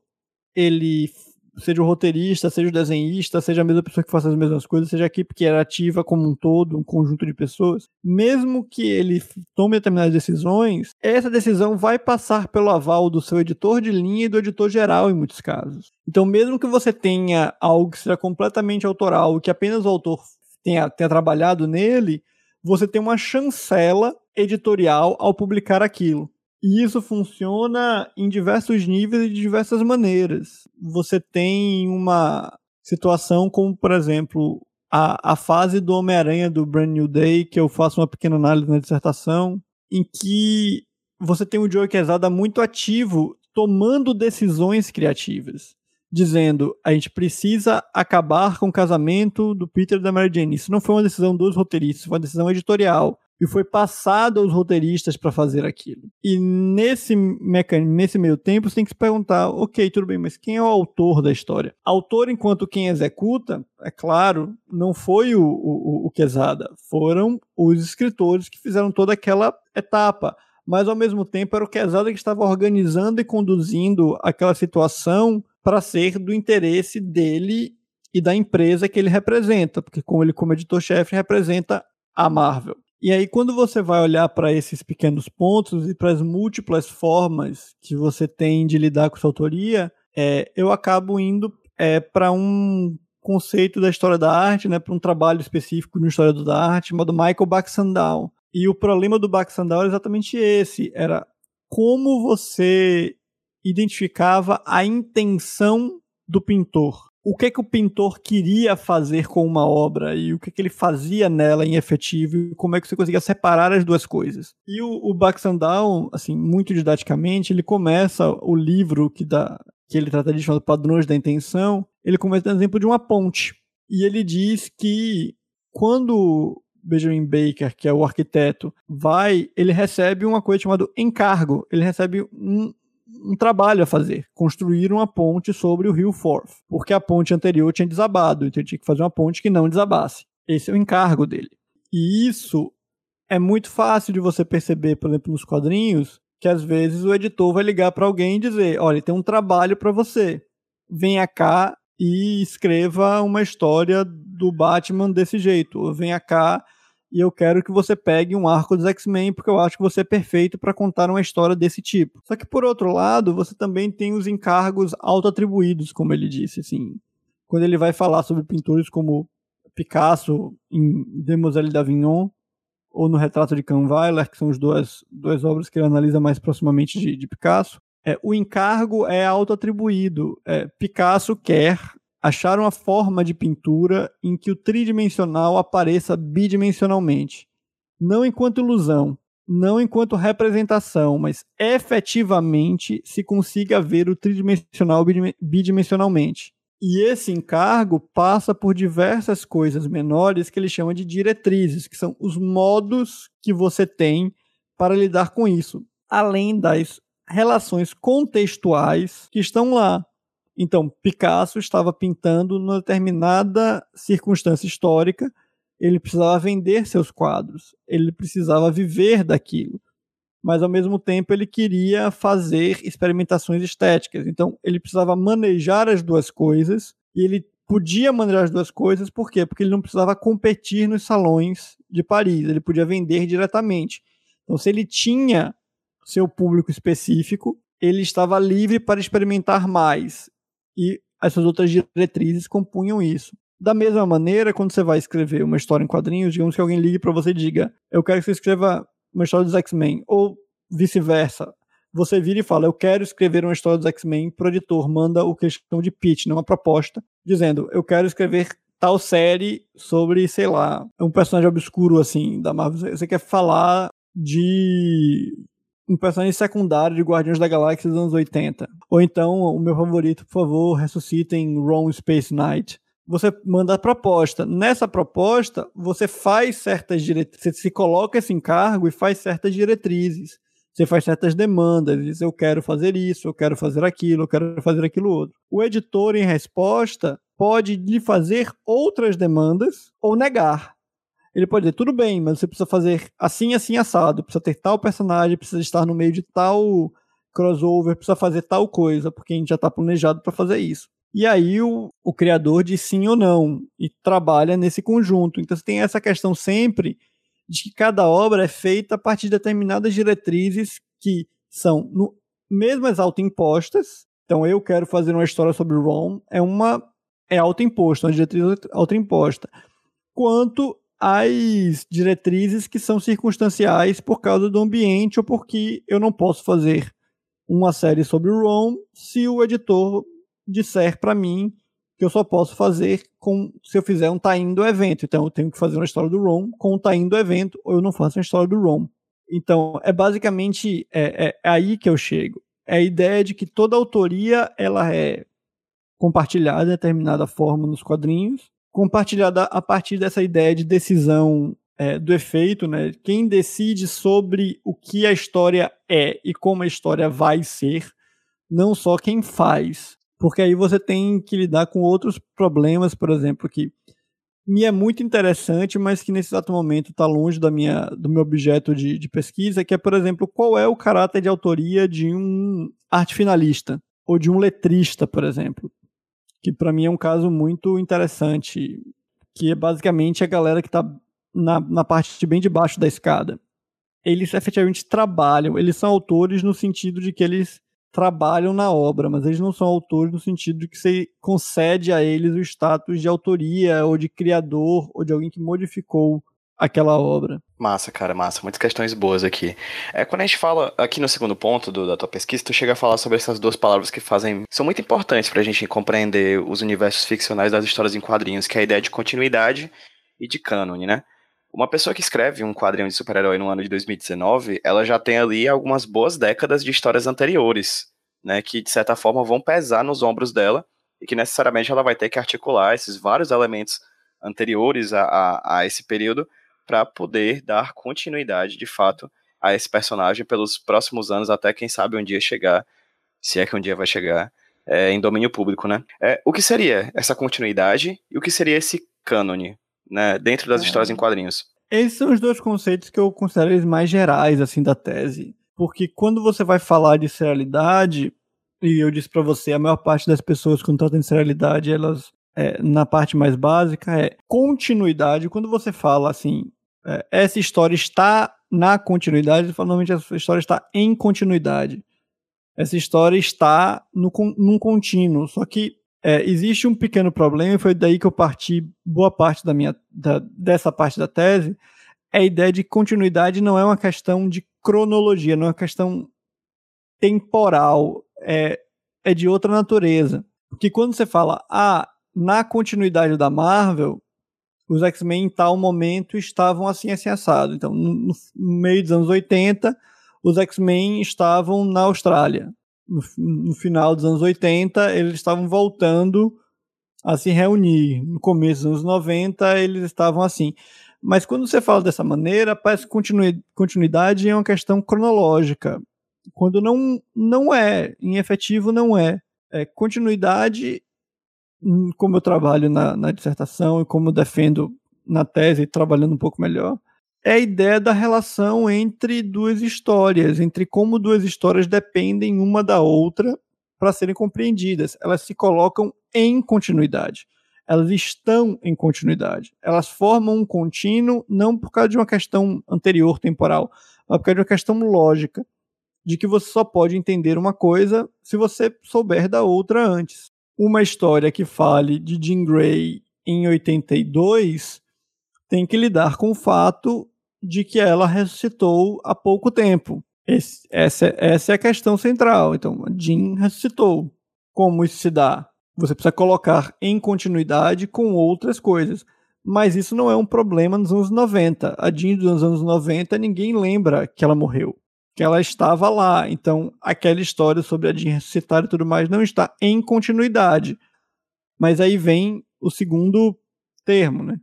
ele seja o roteirista, seja o desenhista, seja a mesma pessoa que faça as mesmas coisas, seja a equipe que era ativa como um todo, um conjunto de pessoas, mesmo que ele tome determinadas decisões, essa decisão vai passar pelo aval do seu editor de linha e do editor geral em muitos casos. Então, mesmo que você tenha algo que seja completamente autoral, que apenas o autor tenha, tenha trabalhado nele, você tem uma chancela editorial ao publicar aquilo. E isso funciona em diversos níveis e de diversas maneiras. Você tem uma situação como, por exemplo, a, a fase do Homem-Aranha do Brand New Day, que eu faço uma pequena análise na dissertação, em que você tem o Joe Quesada muito ativo, tomando decisões criativas, dizendo a gente precisa acabar com o casamento do Peter e da Mary Jane. Isso não foi uma decisão dos roteiristas, foi uma decisão editorial e foi passado aos roteiristas para fazer aquilo. E nesse mecanismo, nesse meio tempo, você tem que se perguntar, ok, tudo bem, mas quem é o autor da história? Autor, enquanto quem executa, é claro, não foi o, o, o Quesada, foram os escritores que fizeram toda aquela etapa. Mas ao mesmo tempo era o Quesada que estava organizando e conduzindo aquela situação para ser do interesse dele e da empresa que ele representa, porque como ele como editor-chefe representa a Marvel. E aí, quando você vai olhar para esses pequenos pontos e para as múltiplas formas que você tem de lidar com sua autoria, é, eu acabo indo é, para um conceito da história da arte, né, para um trabalho específico de história da arte, chamado Michael Baxandal. E o problema do Baxandal era exatamente esse, era como você identificava a intenção do pintor o que que o pintor queria fazer com uma obra e o que que ele fazia nela em efetivo e como é que você conseguia separar as duas coisas. E o, o Baxandal, assim, muito didaticamente, ele começa o livro que dá que ele trata de chamado Padrões da Intenção, ele começa dando exemplo de uma ponte. E ele diz que quando Benjamin Baker, que é o arquiteto, vai, ele recebe uma coisa chamada encargo. Ele recebe um, um trabalho a fazer, construir uma ponte sobre o rio Forth, porque a ponte anterior tinha desabado, então ele tinha que fazer uma ponte que não desabasse. Esse é o encargo dele. E isso é muito fácil de você perceber, por exemplo, nos quadrinhos, que às vezes o editor vai ligar para alguém e dizer: olha, tem um trabalho para você, venha cá e escreva uma história do Batman desse jeito, ou venha cá e eu quero que você pegue um arco dos X-Men porque eu acho que você é perfeito para contar uma história desse tipo. Só que por outro lado, você também tem os encargos auto-atribuídos, como ele disse, assim. Quando ele vai falar sobre pintores como Picasso em Demoiselle d'Avignon ou no Retrato de Kahnweiler, que são as duas, duas obras que ele analisa mais proximamente de, de Picasso, é, o encargo é auto-atribuído. É, Picasso quer acharam a forma de pintura em que o tridimensional apareça bidimensionalmente. Não enquanto ilusão, não enquanto representação, mas efetivamente se consiga ver o tridimensional bidimensionalmente. E esse encargo passa por diversas coisas menores que ele chama de diretrizes, que são os modos que você tem para lidar com isso, além das relações contextuais que estão lá. Então, Picasso estava pintando numa determinada circunstância histórica, ele precisava vender seus quadros, ele precisava viver daquilo, mas ao mesmo tempo ele queria fazer experimentações estéticas. Então, ele precisava manejar as duas coisas e ele podia manejar as duas coisas, por quê? Porque ele não precisava competir nos salões de Paris, ele podia vender diretamente. Então, se ele tinha seu público específico, ele estava livre para experimentar mais. E as suas outras diretrizes compunham isso. Da mesma maneira, quando você vai escrever uma história em quadrinhos, digamos que alguém ligue para você e diga: Eu quero que você escreva uma história dos X-Men, ou vice-versa. Você vira e fala: Eu quero escrever uma história dos X-Men pro editor, manda o que eles chamam de pitch, uma proposta, dizendo: Eu quero escrever tal série sobre, sei lá, um personagem obscuro assim da Marvel. Você quer falar de um personagem secundário de Guardiões da Galáxia dos anos 80. Ou então, o meu favorito, por favor, ressuscitem Ron Space Knight. Você manda a proposta. Nessa proposta, você faz certas diretrizes, você se coloca esse encargo e faz certas diretrizes. Você faz certas demandas, diz eu quero fazer isso, eu quero fazer aquilo, eu quero fazer aquilo outro. O editor, em resposta, pode lhe fazer outras demandas ou negar ele pode dizer, tudo bem, mas você precisa fazer assim, assim, assado, precisa ter tal personagem, precisa estar no meio de tal crossover, precisa fazer tal coisa, porque a gente já está planejado para fazer isso. E aí o, o criador diz sim ou não, e trabalha nesse conjunto. Então você tem essa questão sempre de que cada obra é feita a partir de determinadas diretrizes que são, no, mesmo as autoimpostas, então eu quero fazer uma história sobre Ron, é uma é autoimposta, uma diretriz autoimposta, quanto as diretrizes que são circunstanciais por causa do ambiente ou porque eu não posso fazer uma série sobre o Ron se o editor disser para mim que eu só posso fazer com se eu fizer um tie do evento. Então eu tenho que fazer uma história do Ron com um tie do evento ou eu não faço uma história do Ron. Então é basicamente é, é, é aí que eu chego. É a ideia de que toda autoria ela é compartilhada de determinada forma nos quadrinhos compartilhada a partir dessa ideia de decisão é, do efeito, né? Quem decide sobre o que a história é e como a história vai ser, não só quem faz. Porque aí você tem que lidar com outros problemas, por exemplo, que me é muito interessante, mas que nesse exato momento está longe da minha, do meu objeto de, de pesquisa, que é, por exemplo, qual é o caráter de autoria de um arte finalista ou de um letrista, por exemplo que para mim é um caso muito interessante, que é basicamente a galera que está na, na parte de bem debaixo da escada. Eles efetivamente trabalham, eles são autores no sentido de que eles trabalham na obra, mas eles não são autores no sentido de que você concede a eles o status de autoria ou de criador ou de alguém que modificou aquela obra. Massa, cara, massa. Muitas questões boas aqui. É, quando a gente fala aqui no segundo ponto do, da tua pesquisa, tu chega a falar sobre essas duas palavras que fazem. são muito importantes pra gente compreender os universos ficcionais das histórias em quadrinhos, que é a ideia de continuidade e de cânone, né? Uma pessoa que escreve um quadrinho de super-herói no ano de 2019, ela já tem ali algumas boas décadas de histórias anteriores, né? Que de certa forma vão pesar nos ombros dela e que necessariamente ela vai ter que articular esses vários elementos anteriores a, a, a esse período para poder dar continuidade, de fato, a esse personagem pelos próximos anos, até quem sabe um dia chegar, se é que um dia vai chegar, é, em domínio público, né? É, o que seria essa continuidade e o que seria esse cânone, né, dentro das é. histórias em quadrinhos? Esses são os dois conceitos que eu considero eles mais gerais, assim, da tese. Porque quando você vai falar de serialidade, e eu disse para você, a maior parte das pessoas quando tratam de serialidade, elas é, na parte mais básica é continuidade. Quando você fala assim, é, essa história está na continuidade, normalmente essa história está em continuidade. Essa história está no, num contínuo. Só que é, existe um pequeno problema, e foi daí que eu parti boa parte da minha, da, dessa parte da tese. É a ideia de continuidade não é uma questão de cronologia, não é uma questão temporal, é, é de outra natureza. Porque quando você fala, ah, na continuidade da Marvel, os X-Men em tal momento estavam assim, assim, assado. Então, no, no meio dos anos 80, os X-Men estavam na Austrália. No, no, final dos anos 80, eles estavam voltando a se reunir. No começo dos anos 90, eles estavam assim. Mas quando você fala dessa maneira, parece que continuidade é uma questão cronológica. Quando não, não é, em efetivo não é. é continuidade Hum, como eu trabalho na, na dissertação e como defendo na tese, trabalhando um pouco melhor, é a ideia da relação entre duas histórias, entre como duas histórias dependem uma da outra para serem compreendidas. Elas se colocam em continuidade. Elas estão em continuidade. Elas formam um contínuo não por causa de uma questão anterior temporal, mas por causa de uma questão lógica, de que você só pode entender uma coisa se você souber da outra antes uma história que fale de Jean Grey em 82 tem que lidar com o fato de que ela ressuscitou há pouco tempo. Esse, essa, essa é a questão central. Então, Jean ressuscitou. Como isso se dá? Você precisa colocar em continuidade com outras coisas. Mas isso não é um problema nos anos 90. A Jean dos anos 90, ninguém lembra que ela morreu que ela estava lá. Então, aquela história sobre a Jean ressuscitar e tudo mais não está em continuidade. Mas aí vem o segundo termo, né?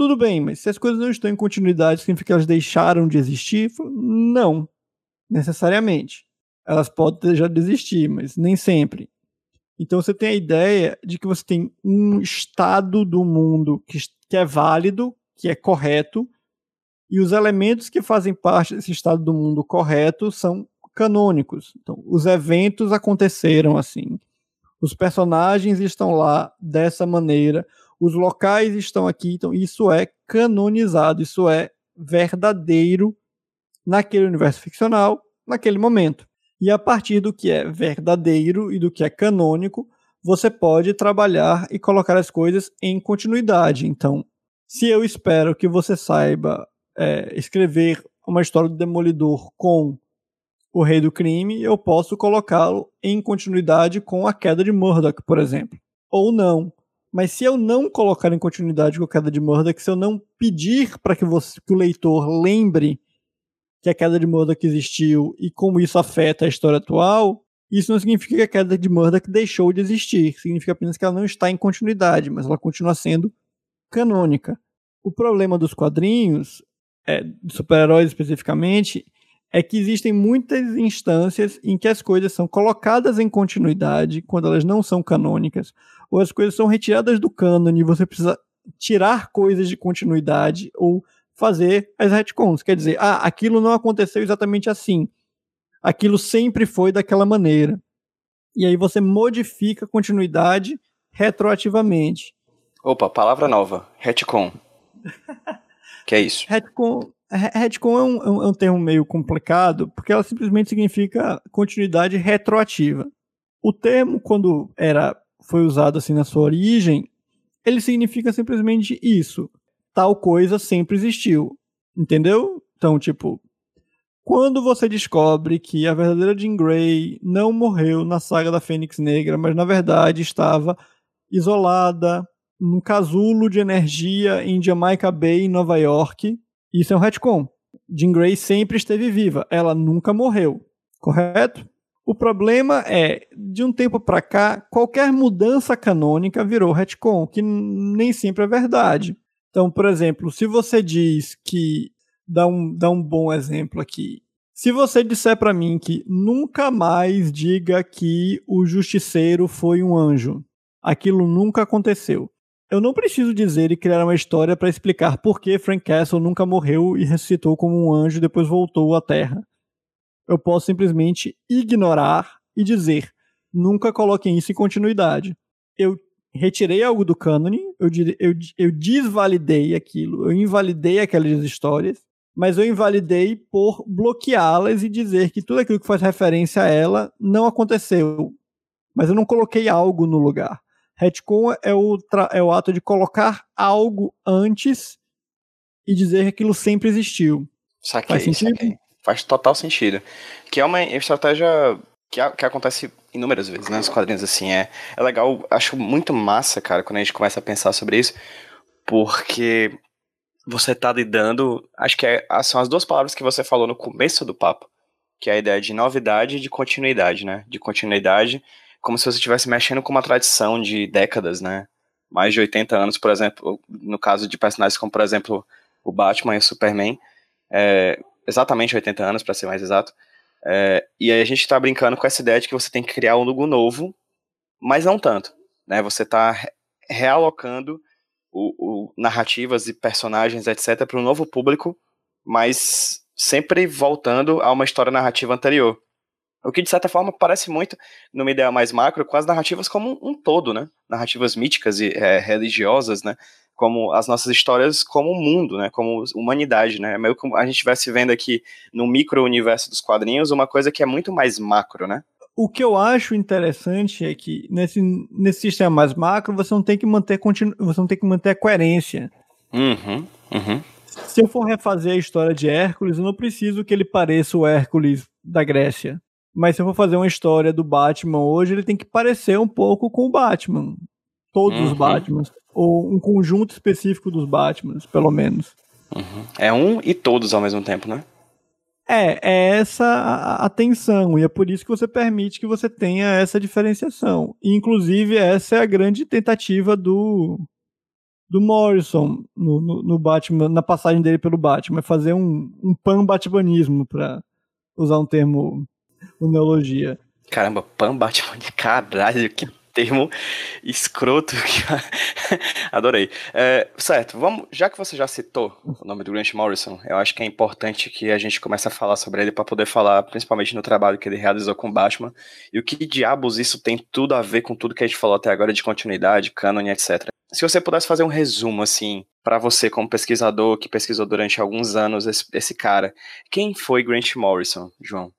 Tudo bem, mas se as coisas não estão em continuidade, significa que elas deixaram de existir? Não, necessariamente. Elas podem já desistir, mas nem sempre. Então você tem a ideia de que você tem um estado do mundo que, que é válido, que é correto, e os elementos que fazem parte desse estado do mundo correto são canônicos. Então, os eventos aconteceram assim. Os personagens estão lá dessa maneira, os locais estão aqui, então isso é canonizado, isso é verdadeiro naquele universo ficcional, naquele momento. E a partir do que é verdadeiro e do que é canônico, você pode trabalhar e colocar as coisas em continuidade. Então, se eu espero que você saiba é, escrever uma história do Demolidor com o Rei do Crime, eu posso colocá-lo em continuidade com a queda de Murdoch, por exemplo. Ou não. Mas se eu não colocar em continuidade com a queda de Murdoch, se eu não pedir para que, que o leitor lembre que a queda de Murdoch existiu e como isso afeta a história atual, isso não significa que a queda de Murdoch deixou de existir. Significa apenas que ela não está em continuidade, mas ela continua sendo canônica. O problema dos quadrinhos é, super-heróis especificamente, é que existem muitas instâncias em que as coisas são colocadas em continuidade quando elas não são canônicas, ou as coisas são retiradas do cânone e você precisa tirar coisas de continuidade ou fazer as retcons. Quer dizer, ah, aquilo não aconteceu exatamente assim. Aquilo sempre foi daquela maneira. E aí você modifica a continuidade retroativamente. Opa, palavra nova. Retcon. Que é isso? Retcon, retcon é, um, é um termo meio complicado, porque ela simplesmente significa continuidade retroativa. O termo, quando era foi usado assim na sua origem, ele significa simplesmente isso. Tal coisa sempre existiu. Entendeu? Então, tipo, quando você descobre que a verdadeira Jean Grey não morreu na saga da Fênix Negra, mas na verdade estava isolada, num casulo de energia em Jamaica Bay, em Nova York. Isso é um retcon. Jean Grey sempre esteve viva, ela nunca morreu, correto? O problema é, de um tempo para cá, qualquer mudança canônica virou retcon, que nem sempre é verdade. Então, por exemplo, se você diz que dá um, dá um bom exemplo aqui. Se você disser para mim que nunca mais diga que o justiceiro foi um anjo, aquilo nunca aconteceu. Eu não preciso dizer e criar uma história para explicar por que Frank Castle nunca morreu e ressuscitou como um anjo e depois voltou à Terra. Eu posso simplesmente ignorar e dizer: nunca coloquem isso em continuidade. Eu retirei algo do cânone, eu, eu, eu desvalidei aquilo, eu invalidei aquelas histórias, mas eu invalidei por bloqueá-las e dizer que tudo aquilo que faz referência a ela não aconteceu. Mas eu não coloquei algo no lugar. Retcon é o, é o ato de colocar algo antes e dizer que aquilo sempre existiu. Saquei, Faz sentido? Saquei. Faz total sentido. Que é uma estratégia que, que acontece inúmeras vezes, né? Nos quadrinhos, assim. É, é legal, acho muito massa, cara, quando a gente começa a pensar sobre isso, porque você tá lidando. Acho que é, são as duas palavras que você falou no começo do papo, que é a ideia de novidade e de continuidade, né? De continuidade, como se você estivesse mexendo com uma tradição de décadas, né? Mais de 80 anos, por exemplo, no caso de personagens como, por exemplo, o Batman e o Superman, é, exatamente 80 anos, para ser mais exato. É, e aí a gente tá brincando com essa ideia de que você tem que criar algo novo, mas não tanto. Né? Você tá realocando o, o narrativas e personagens, etc., para um novo público, mas sempre voltando a uma história narrativa anterior. O que, de certa forma, parece muito, numa ideia mais macro, com as narrativas como um, todo, né? Narrativas míticas e é, religiosas, né? Como as nossas histórias como mundo, né? Como humanidade, né? É meio como a gente estivesse vendo aqui no micro-universo dos quadrinhos uma coisa que é muito mais macro, né? O que eu acho interessante é que nesse, nesse sistema mais macro você não tem que manter continu, você não tem que manter a coerência. Uhum, uhum. Se eu for refazer a história de Hércules, eu não preciso que ele pareça o Hércules da Grécia. Mas se eu for fazer uma história do Batman hoje, ele tem que parecer um pouco com o Batman. Todos uhum. os Batmans. Ou um conjunto específico dos Batmans, pelo menos. Uhum. É um e todos ao mesmo tempo, né? É, é essa a, a tensão, e é por isso que você permite que você tenha essa diferenciação. E, inclusive, essa é a grande tentativa do, do Morrison no, no, no Batman, na passagem dele pelo Batman, é fazer um, um pan-batmanismo, para usar um termo, uma neologia. Caramba, pan-batman, caralho, que termo escroto. Adorei. É, certo, vamos. Já que você já citou o nome do Grant Morrison, eu acho que é importante que a gente comece a falar sobre ele para poder falar, principalmente no trabalho que ele realizou com Batman e o que diabos isso tem tudo a ver com tudo que a gente falou até agora de continuidade, canon, etc. Se você pudesse fazer um resumo assim para você como pesquisador que pesquisou durante alguns anos esse, esse cara, quem foi Grant Morrison, João?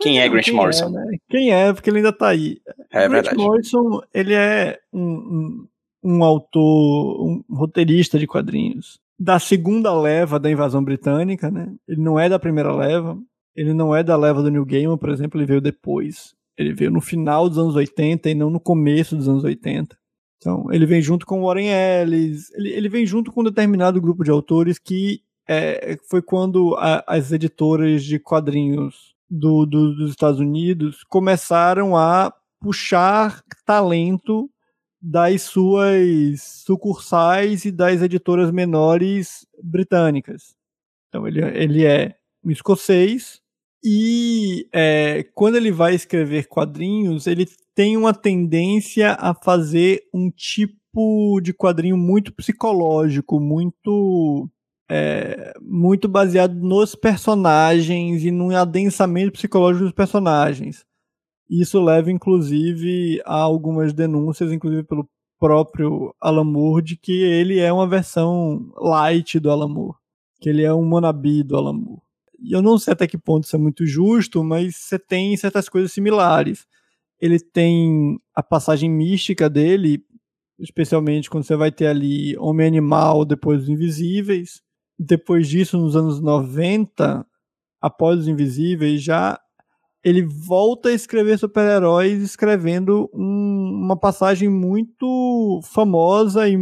Quem é Grant Quem é, Morrison? É, né? Quem é, porque ele ainda tá aí. É Grant verdade. Morrison, ele é um, um, um, autor, um roteirista de quadrinhos da segunda leva da invasão britânica, né? Ele não é da primeira leva, ele não é da leva do New Gaiman, por exemplo, ele veio depois. Ele veio no final dos anos 80 e não no começo dos anos 80. Então, ele vem junto com Warren Ellis, ele, ele vem junto com um determinado grupo de autores que é, foi quando a, as editoras de quadrinhos do, do, dos Estados Unidos começaram a puxar talento das suas sucursais e das editoras menores britânicas. Então ele, ele é um escocês e é, quando ele vai escrever quadrinhos, ele tem uma tendência a fazer um tipo de quadrinho muito psicológico, muito é, muito baseado nos personagens e num adensamento psicológico dos personagens. Isso leva, inclusive, a algumas denúncias, inclusive pelo próprio Alan Moore, de que ele é uma versão light do Alan Moore, que ele é um monabi do Alan Moore. E eu não sei até que ponto isso é muito justo, mas você tem certas coisas similares. Ele tem a passagem mística dele, especialmente quando você vai ter ali Homem-Animal, depois os Invisíveis, depois disso, nos anos 90, após Os Invisíveis, já ele volta a escrever super-heróis escrevendo um, uma passagem muito famosa e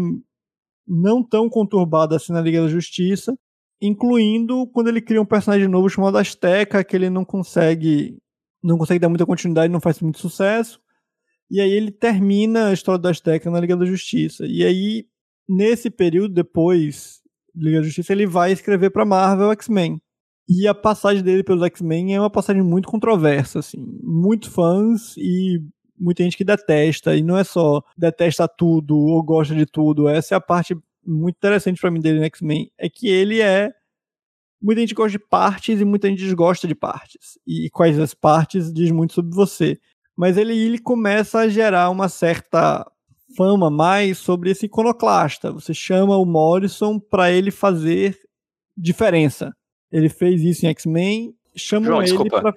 não tão conturbada assim na Liga da Justiça, incluindo quando ele cria um personagem novo chamado Azteca, que ele não consegue não consegue dar muita continuidade, não faz muito sucesso. E aí ele termina a história da Azteca na Liga da Justiça. E aí, nesse período, depois Liga da Justiça, ele vai escrever para Marvel X-Men. E a passagem dele pelos X-Men é uma passagem muito controversa, assim. Muitos fãs e muita gente que detesta. E não é só detesta tudo ou gosta de tudo. Essa é a parte muito interessante para mim dele no X-Men. É que ele é. Muita gente gosta de partes e muita gente desgosta de partes. E quais as partes diz muito sobre você. Mas ele, ele começa a gerar uma certa fama mais sobre esse iconoclasta. Você chama o Morrison para ele fazer diferença. Ele fez isso em X-Men, chama João, ele desculpa. Pra...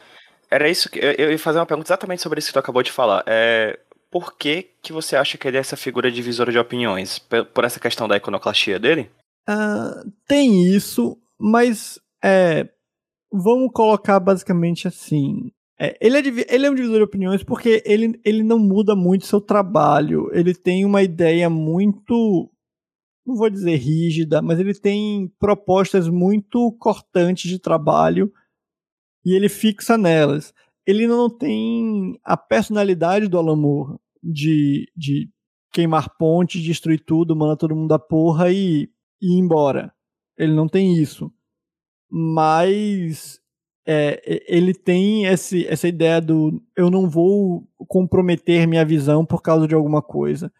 Era isso que eu ia fazer uma pergunta exatamente sobre isso que tu acabou de falar. É, por que que você acha que ele é essa figura divisora de opiniões? Por, por essa questão da iconoclastia dele? Uh, tem isso, mas é, vamos colocar basicamente assim. É, ele, é, ele é um divisor de opiniões porque ele, ele não muda muito seu trabalho. Ele tem uma ideia muito. Não vou dizer rígida, mas ele tem propostas muito cortantes de trabalho e ele fixa nelas. Ele não tem a personalidade do Alan Moore de, de queimar ponte, destruir tudo, mandar todo mundo da porra e, e ir embora. Ele não tem isso. Mas é, ele tem esse, essa ideia do eu não vou comprometer minha visão por causa de alguma coisa.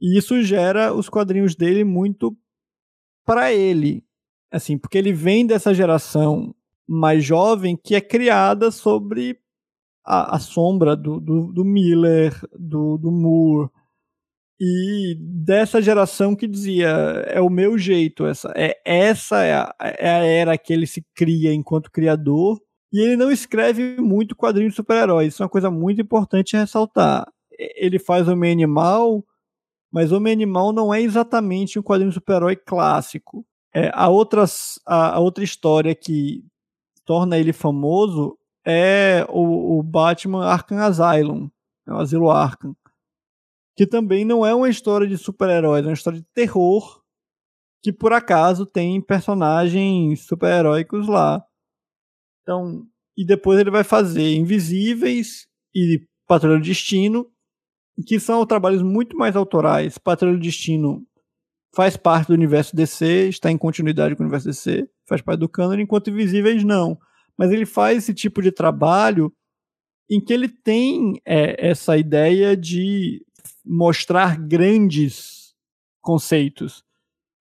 E isso gera os quadrinhos dele muito para ele. Assim, porque ele vem dessa geração mais jovem que é criada sobre a, a sombra do, do, do Miller, do, do Moore, e dessa geração que dizia é o meu jeito, essa é essa é a, é a era que ele se cria enquanto criador e ele não escreve muito quadrinhos de super-heróis. Isso é uma coisa muito importante ressaltar. Ele faz Homem Animal, mas Homem Animal não é exatamente um quadrinho de super-herói clássico. É, a, outras, a, a, outra história que torna ele famoso é o, o Batman Arkham Asylum, é o Asilo Arkham que também não é uma história de super-heróis, é uma história de terror que por acaso tem personagens super-heróicos lá. Então, e depois ele vai fazer Invisíveis e Patrulha do Destino, que são trabalhos muito mais autorais. Patrulha do Destino faz parte do universo DC, está em continuidade com o universo DC, faz parte do canon, enquanto Invisíveis não. Mas ele faz esse tipo de trabalho em que ele tem é, essa ideia de mostrar grandes conceitos,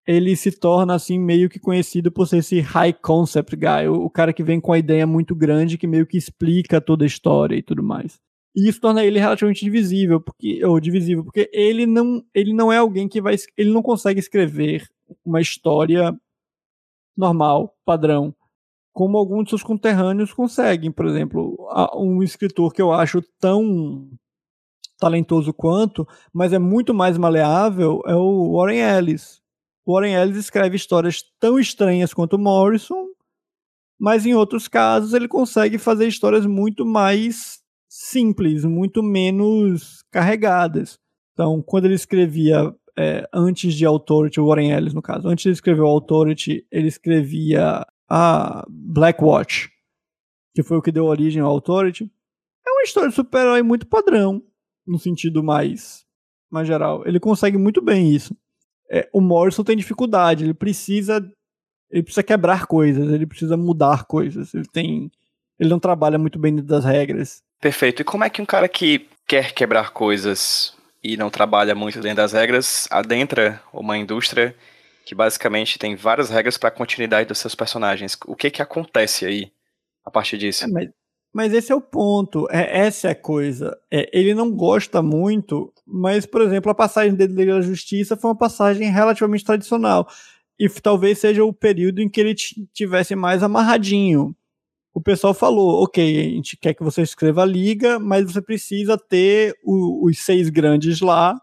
ele se torna assim meio que conhecido por ser esse high concept guy, o, cara que vem com a ideia muito grande que meio que explica toda a história e tudo mais. E isso torna ele relativamente divisível, porque ou divisível, porque ele não, ele não é alguém que vai ele não consegue escrever uma história normal, padrão, como alguns de seus conterrâneos conseguem, por exemplo, um escritor que eu acho tão talentoso quanto, mas é muito mais maleável, é o Warren Ellis. O Warren Ellis escreve histórias tão estranhas quanto o Morrison, mas em outros casos ele consegue fazer histórias muito mais simples, muito menos carregadas. Então, quando ele escrevia é, antes de Authority, o Warren Ellis no caso, antes de escrever o Authority, ele escrevia a Black Watch, que foi o que deu origem ao Authority. É uma história de super-herói muito padrão no sentido mais, mais geral. Ele consegue muito bem isso. É, o Morrison tem dificuldade, ele precisa ele precisa quebrar coisas, ele precisa mudar coisas. Ele tem ele não trabalha muito bem dentro das regras. Perfeito. E como é que um cara que quer quebrar coisas e não trabalha muito dentro das regras adentra uma indústria que basicamente tem várias regras para a continuidade dos seus personagens? O que que acontece aí a partir disso? É, mas mas esse é o ponto, é, essa é a coisa. É, ele não gosta muito, mas, por exemplo, a passagem dele da Justiça foi uma passagem relativamente tradicional. E talvez seja o período em que ele tivesse mais amarradinho. O pessoal falou: ok, a gente quer que você escreva a liga, mas você precisa ter o, os seis grandes lá,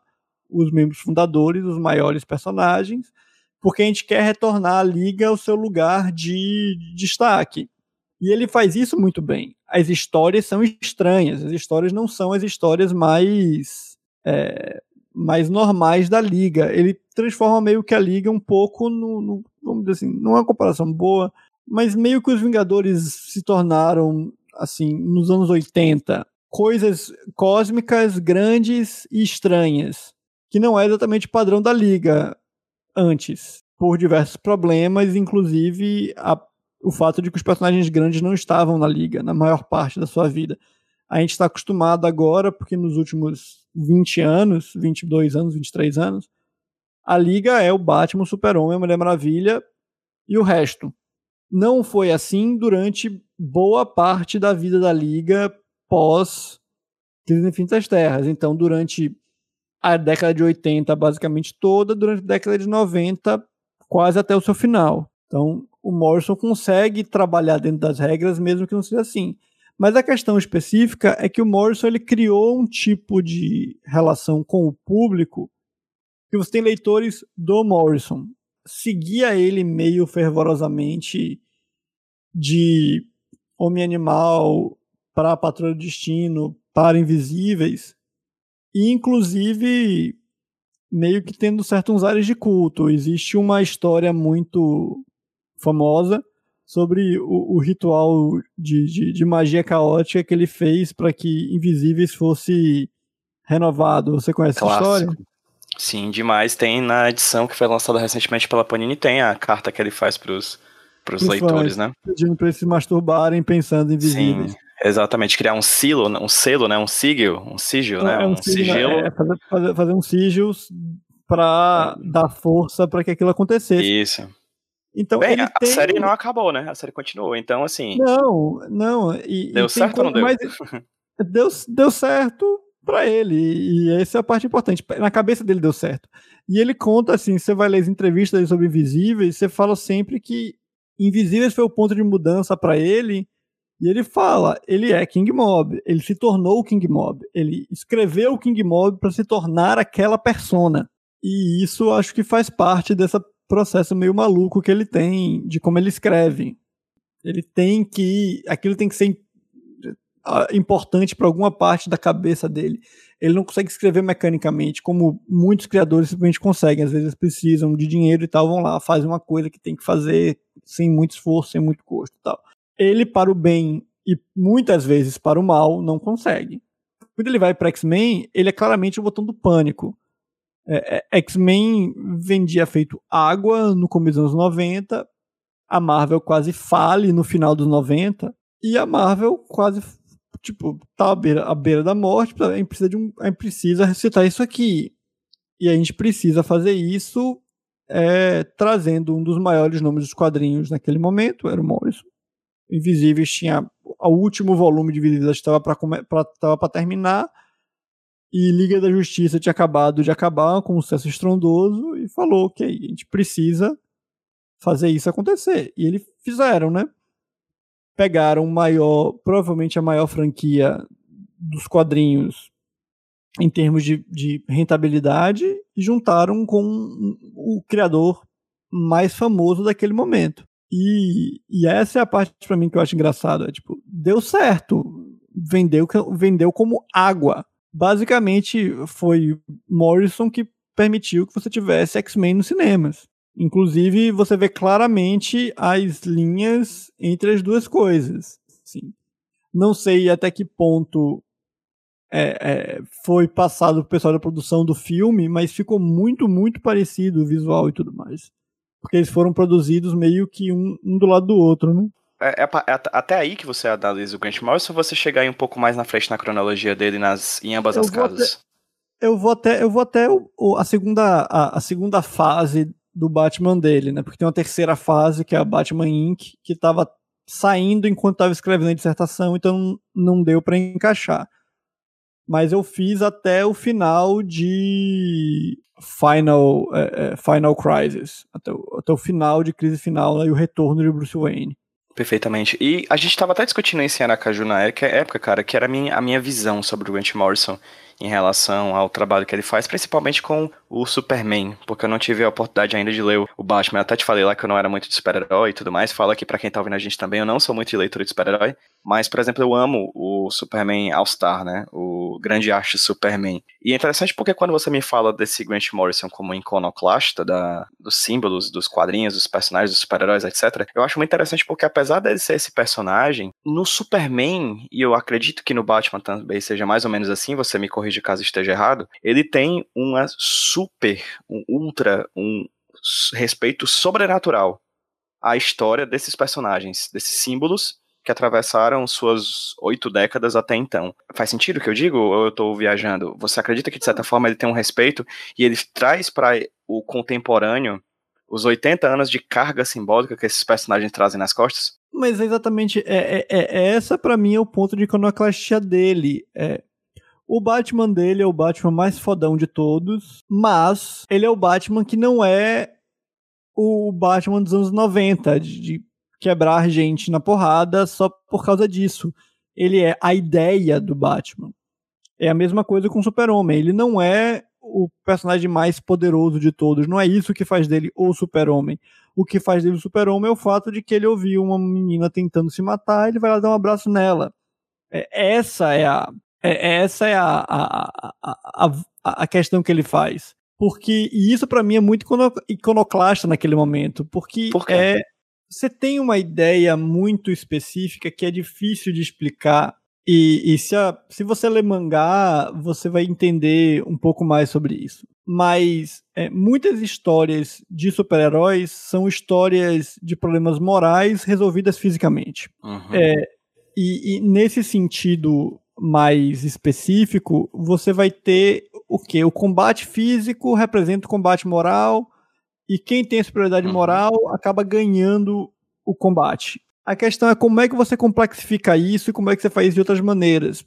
os membros fundadores, os maiores personagens, porque a gente quer retornar a liga ao seu lugar de destaque. E ele faz isso muito bem. As histórias são estranhas, as histórias não são as histórias mais, é, mais normais da liga. Ele transforma meio que a liga um pouco no, no vamos dizer assim, não é uma comparação boa, mas meio que os Vingadores se tornaram assim nos anos 80 coisas cósmicas grandes e estranhas, que não é exatamente o padrão da liga antes, por diversos problemas, inclusive a o fato de que os personagens grandes não estavam na liga na maior parte da sua vida. A gente está acostumado agora, porque nos últimos 20 anos, 22 anos, 23 anos, a liga é o Batman, o Super-Homem, a Mulher Maravilha e o resto. Não foi assim durante boa parte da vida da liga pós Crise Infinitas Terras. Então, durante a década de 80, basicamente toda, durante a década de 90, quase até o seu final. Então, o Morrison consegue trabalhar dentro das regras, mesmo que não seja assim. Mas a questão específica é que o Morrison ele criou um tipo de relação com o público que você tem leitores do Morrison. Seguia ele meio fervorosamente de Homem Animal, para Patrulha do Destino, para Invisíveis, e inclusive meio que tendo certos ares de culto. Existe uma história muito famosa sobre o, o ritual de, de, de, magia caótica que ele fez para que Invisíveis fosse renovado. Você conhece Clássico. essa história? Sim, demais. Tem na edição que foi lançada recentemente pela Panini, tem a carta que ele faz pros, pros leitores, né? Pedindo pra eles se masturbarem pensando em Invisíveis. Sim. Exatamente, criar um silo, um selo, né? Um sigil, um sigil, né? É um, um sigilo. É, fazer, fazer um sigil para é. dar força para que aquilo acontecesse. Isso. Então, Bem, a tem... série não acabou, né? A série continuou. Então, assim. Não, não. E, deu e certo ou não deu? deu? Deu certo para ele. E essa é a parte importante. Na cabeça dele deu certo. E ele conta assim: você vai ler as entrevistas sobre Invisíveis, você fala sempre que Invisíveis foi o ponto de mudança para ele e ele fala, ele é King Mob, ele se tornou o King Mob, ele escreveu o King Mob para se tornar aquela persona. E isso acho que faz parte desse processo meio maluco que ele tem de como ele escreve. Ele tem que, aquilo tem que ser importante para alguma parte da cabeça dele. Ele não consegue escrever mecanicamente, como muitos criadores simplesmente conseguem. Às vezes precisam de dinheiro e tal, vão lá, fazem uma coisa que tem que fazer sem muito esforço, sem muito custo e tal ele para o bem e muitas vezes para o mal não consegue. Quando ele vai para X-Men, ele é claramente o botão do pânico. É, é, X-Men vendia feito água no começo dos anos 90, a Marvel quase fale no final dos 90, e a Marvel quase tipo, tá à beira, à beira da morte, a gente precisa de um, a precisa recitar isso aqui. E a gente precisa fazer isso é, trazendo um dos maiores nomes dos quadrinhos naquele momento, era o Morrison, Invisíveis tinha o último volume de Invisíveis estava para terminar e Liga da Justiça tinha acabado de acabar com um sucesso estrondoso e falou que a gente precisa fazer isso acontecer. E eles fizeram, né? Pegaram maior, provavelmente a maior franquia dos quadrinhos em termos de, de rentabilidade e juntaram com o criador mais famoso daquele momento. E, e essa é a parte para mim que eu acho engraçado. É tipo, deu certo. Vendeu, vendeu como água. Basicamente, foi Morrison que permitiu que você tivesse X-Men nos cinemas. Inclusive, você vê claramente as linhas entre as duas coisas. Assim, não sei até que ponto é, é, foi passado pro pessoal da produção do filme, mas ficou muito, muito parecido o visual e tudo mais. Porque eles foram produzidos meio que um, um do lado do outro, né? É, é, é, até aí que você analisa o Grant Morrison ou você chegar aí um pouco mais na frente na cronologia dele nas, em ambas eu as casas? Até, eu vou até, eu vou até o, a, segunda, a, a, segunda fase do Batman dele, né? Porque tem uma terceira fase, que é a Batman Inc., que estava saindo enquanto estava escrevendo a dissertação, então não deu para encaixar. Mas eu fiz até o final de Final, é, é, Final Crisis, até o, até o final de Crise Final né, e o retorno de Bruce Wayne. Perfeitamente. E a gente estava até discutindo isso em Aracaju na época, cara, que era a minha, a minha visão sobre o Grant Morrison em relação ao trabalho que ele faz, principalmente com o Superman, porque eu não tive a oportunidade ainda de ler o Batman. Eu até te falei lá que eu não era muito de super-herói e tudo mais. Fala aqui para quem tá ouvindo a gente também, eu não sou muito de leitura de super-herói, mas, por exemplo, eu amo o Superman All-Star, né? O grande arte Superman. E é interessante porque quando você me fala desse Grant Morrison como iconoclasta da, dos símbolos, dos quadrinhos, dos personagens, dos super-heróis, etc., eu acho muito interessante porque apesar dele ser esse personagem, no Superman, e eu acredito que no Batman também seja mais ou menos assim, você me corrige caso esteja errado, ele tem uma super, um ultra, um respeito sobrenatural à história desses personagens, desses símbolos que atravessaram suas oito décadas até então. Faz sentido o que eu digo ou eu estou viajando? Você acredita que, de certa forma, ele tem um respeito e ele traz para o contemporâneo os 80 anos de carga simbólica que esses personagens trazem nas costas? Mas exatamente, é, é, é, é essa para mim é o ponto de iconoclastia dele. É, o Batman dele é o Batman mais fodão de todos, mas ele é o Batman que não é o Batman dos anos 90, de, de quebrar gente na porrada só por causa disso. Ele é a ideia do Batman. É a mesma coisa com o Super-Homem. Ele não é o personagem mais poderoso de todos. Não é isso que faz dele o Super-Homem. O que faz dele o Super-Homem é o fato de que ele ouviu uma menina tentando se matar, ele vai lá dar um abraço nela. É, essa é a, é, essa é a, a, a, a, a questão que ele faz. Porque, e isso para mim é muito iconoclasta naquele momento, porque Por é, você tem uma ideia muito específica que é difícil de explicar e, e se, a, se você ler mangá, você vai entender um pouco mais sobre isso. Mas é, muitas histórias de super-heróis são histórias de problemas morais resolvidas fisicamente. Uhum. É, e, e, nesse sentido mais específico, você vai ter o que? O combate físico representa o combate moral, e quem tem a superioridade uhum. moral acaba ganhando o combate. A questão é como é que você complexifica isso e como é que você faz de outras maneiras.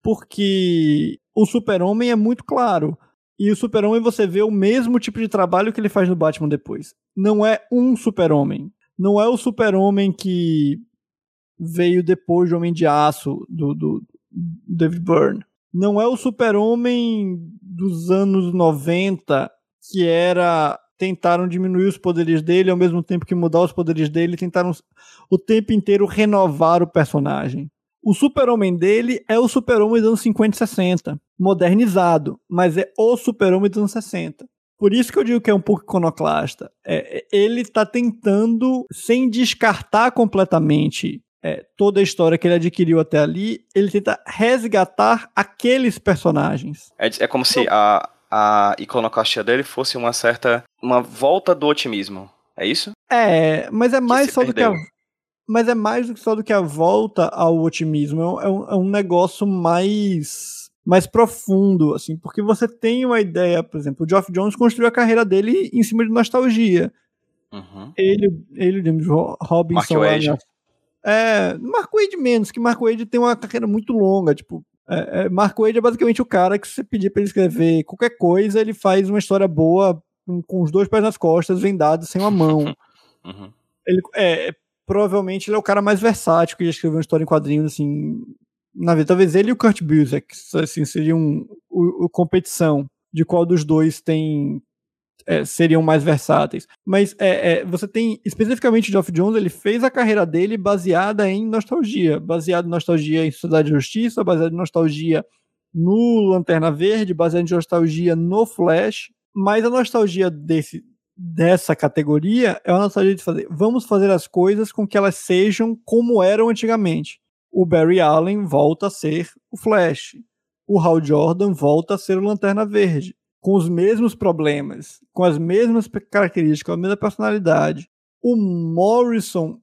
Porque o Super-Homem é muito claro. E o Super-Homem você vê o mesmo tipo de trabalho que ele faz no Batman depois. Não é um Super-Homem. Não é o Super-Homem que veio depois do Homem de Aço, do, do David Byrne. Não é o Super-Homem dos anos 90, que era tentaram diminuir os poderes dele ao mesmo tempo que mudar os poderes dele, tentaram o tempo inteiro renovar o personagem. O super-homem dele é o super-homem dos anos 50 e 60, modernizado, mas é o super-homem dos anos 60. Por isso que eu digo que é um pouco iconoclasta. É, ele está tentando, sem descartar completamente é, toda a história que ele adquiriu até ali, ele tenta resgatar aqueles personagens. É, é como então, se a, a iconoclastia dele fosse uma certa. uma volta do otimismo. É isso? É, mas é mais só perdeu. do que a. Mas é mais do que só do que a volta ao otimismo. É um, é um negócio mais mais profundo, assim, porque você tem uma ideia, por exemplo, o Geoff Jones construiu a carreira dele em cima de nostalgia. Uhum. Ele, ele, James Robinson. Mark Wade. É, Mark Wade menos, que Mark Wade tem uma carreira muito longa, tipo, é, é, Mark Wade é basicamente o cara que se pedir para ele escrever qualquer coisa, ele faz uma história boa com os dois pés nas costas, vendados, sem uma mão. Uhum. Ele, é, provavelmente ele é o cara mais versátil que já escreveu uma história em quadrinhos, assim, na vida. Talvez ele e o Kurt Busiek, assim, seriam o, o competição de qual dos dois tem é, seriam mais versáteis. Mas é, é, você tem, especificamente Geoff Jones, ele fez a carreira dele baseada em nostalgia, baseado em nostalgia em Sociedade de Justiça, baseado em nostalgia no Lanterna Verde, baseado em nostalgia no Flash, mas a nostalgia desse, dessa categoria é uma nostalgia de fazer, vamos fazer as coisas com que elas sejam como eram antigamente. O Barry Allen volta a ser o Flash. O Hal Jordan volta a ser o Lanterna Verde com os mesmos problemas, com as mesmas características, a mesma personalidade. O Morrison,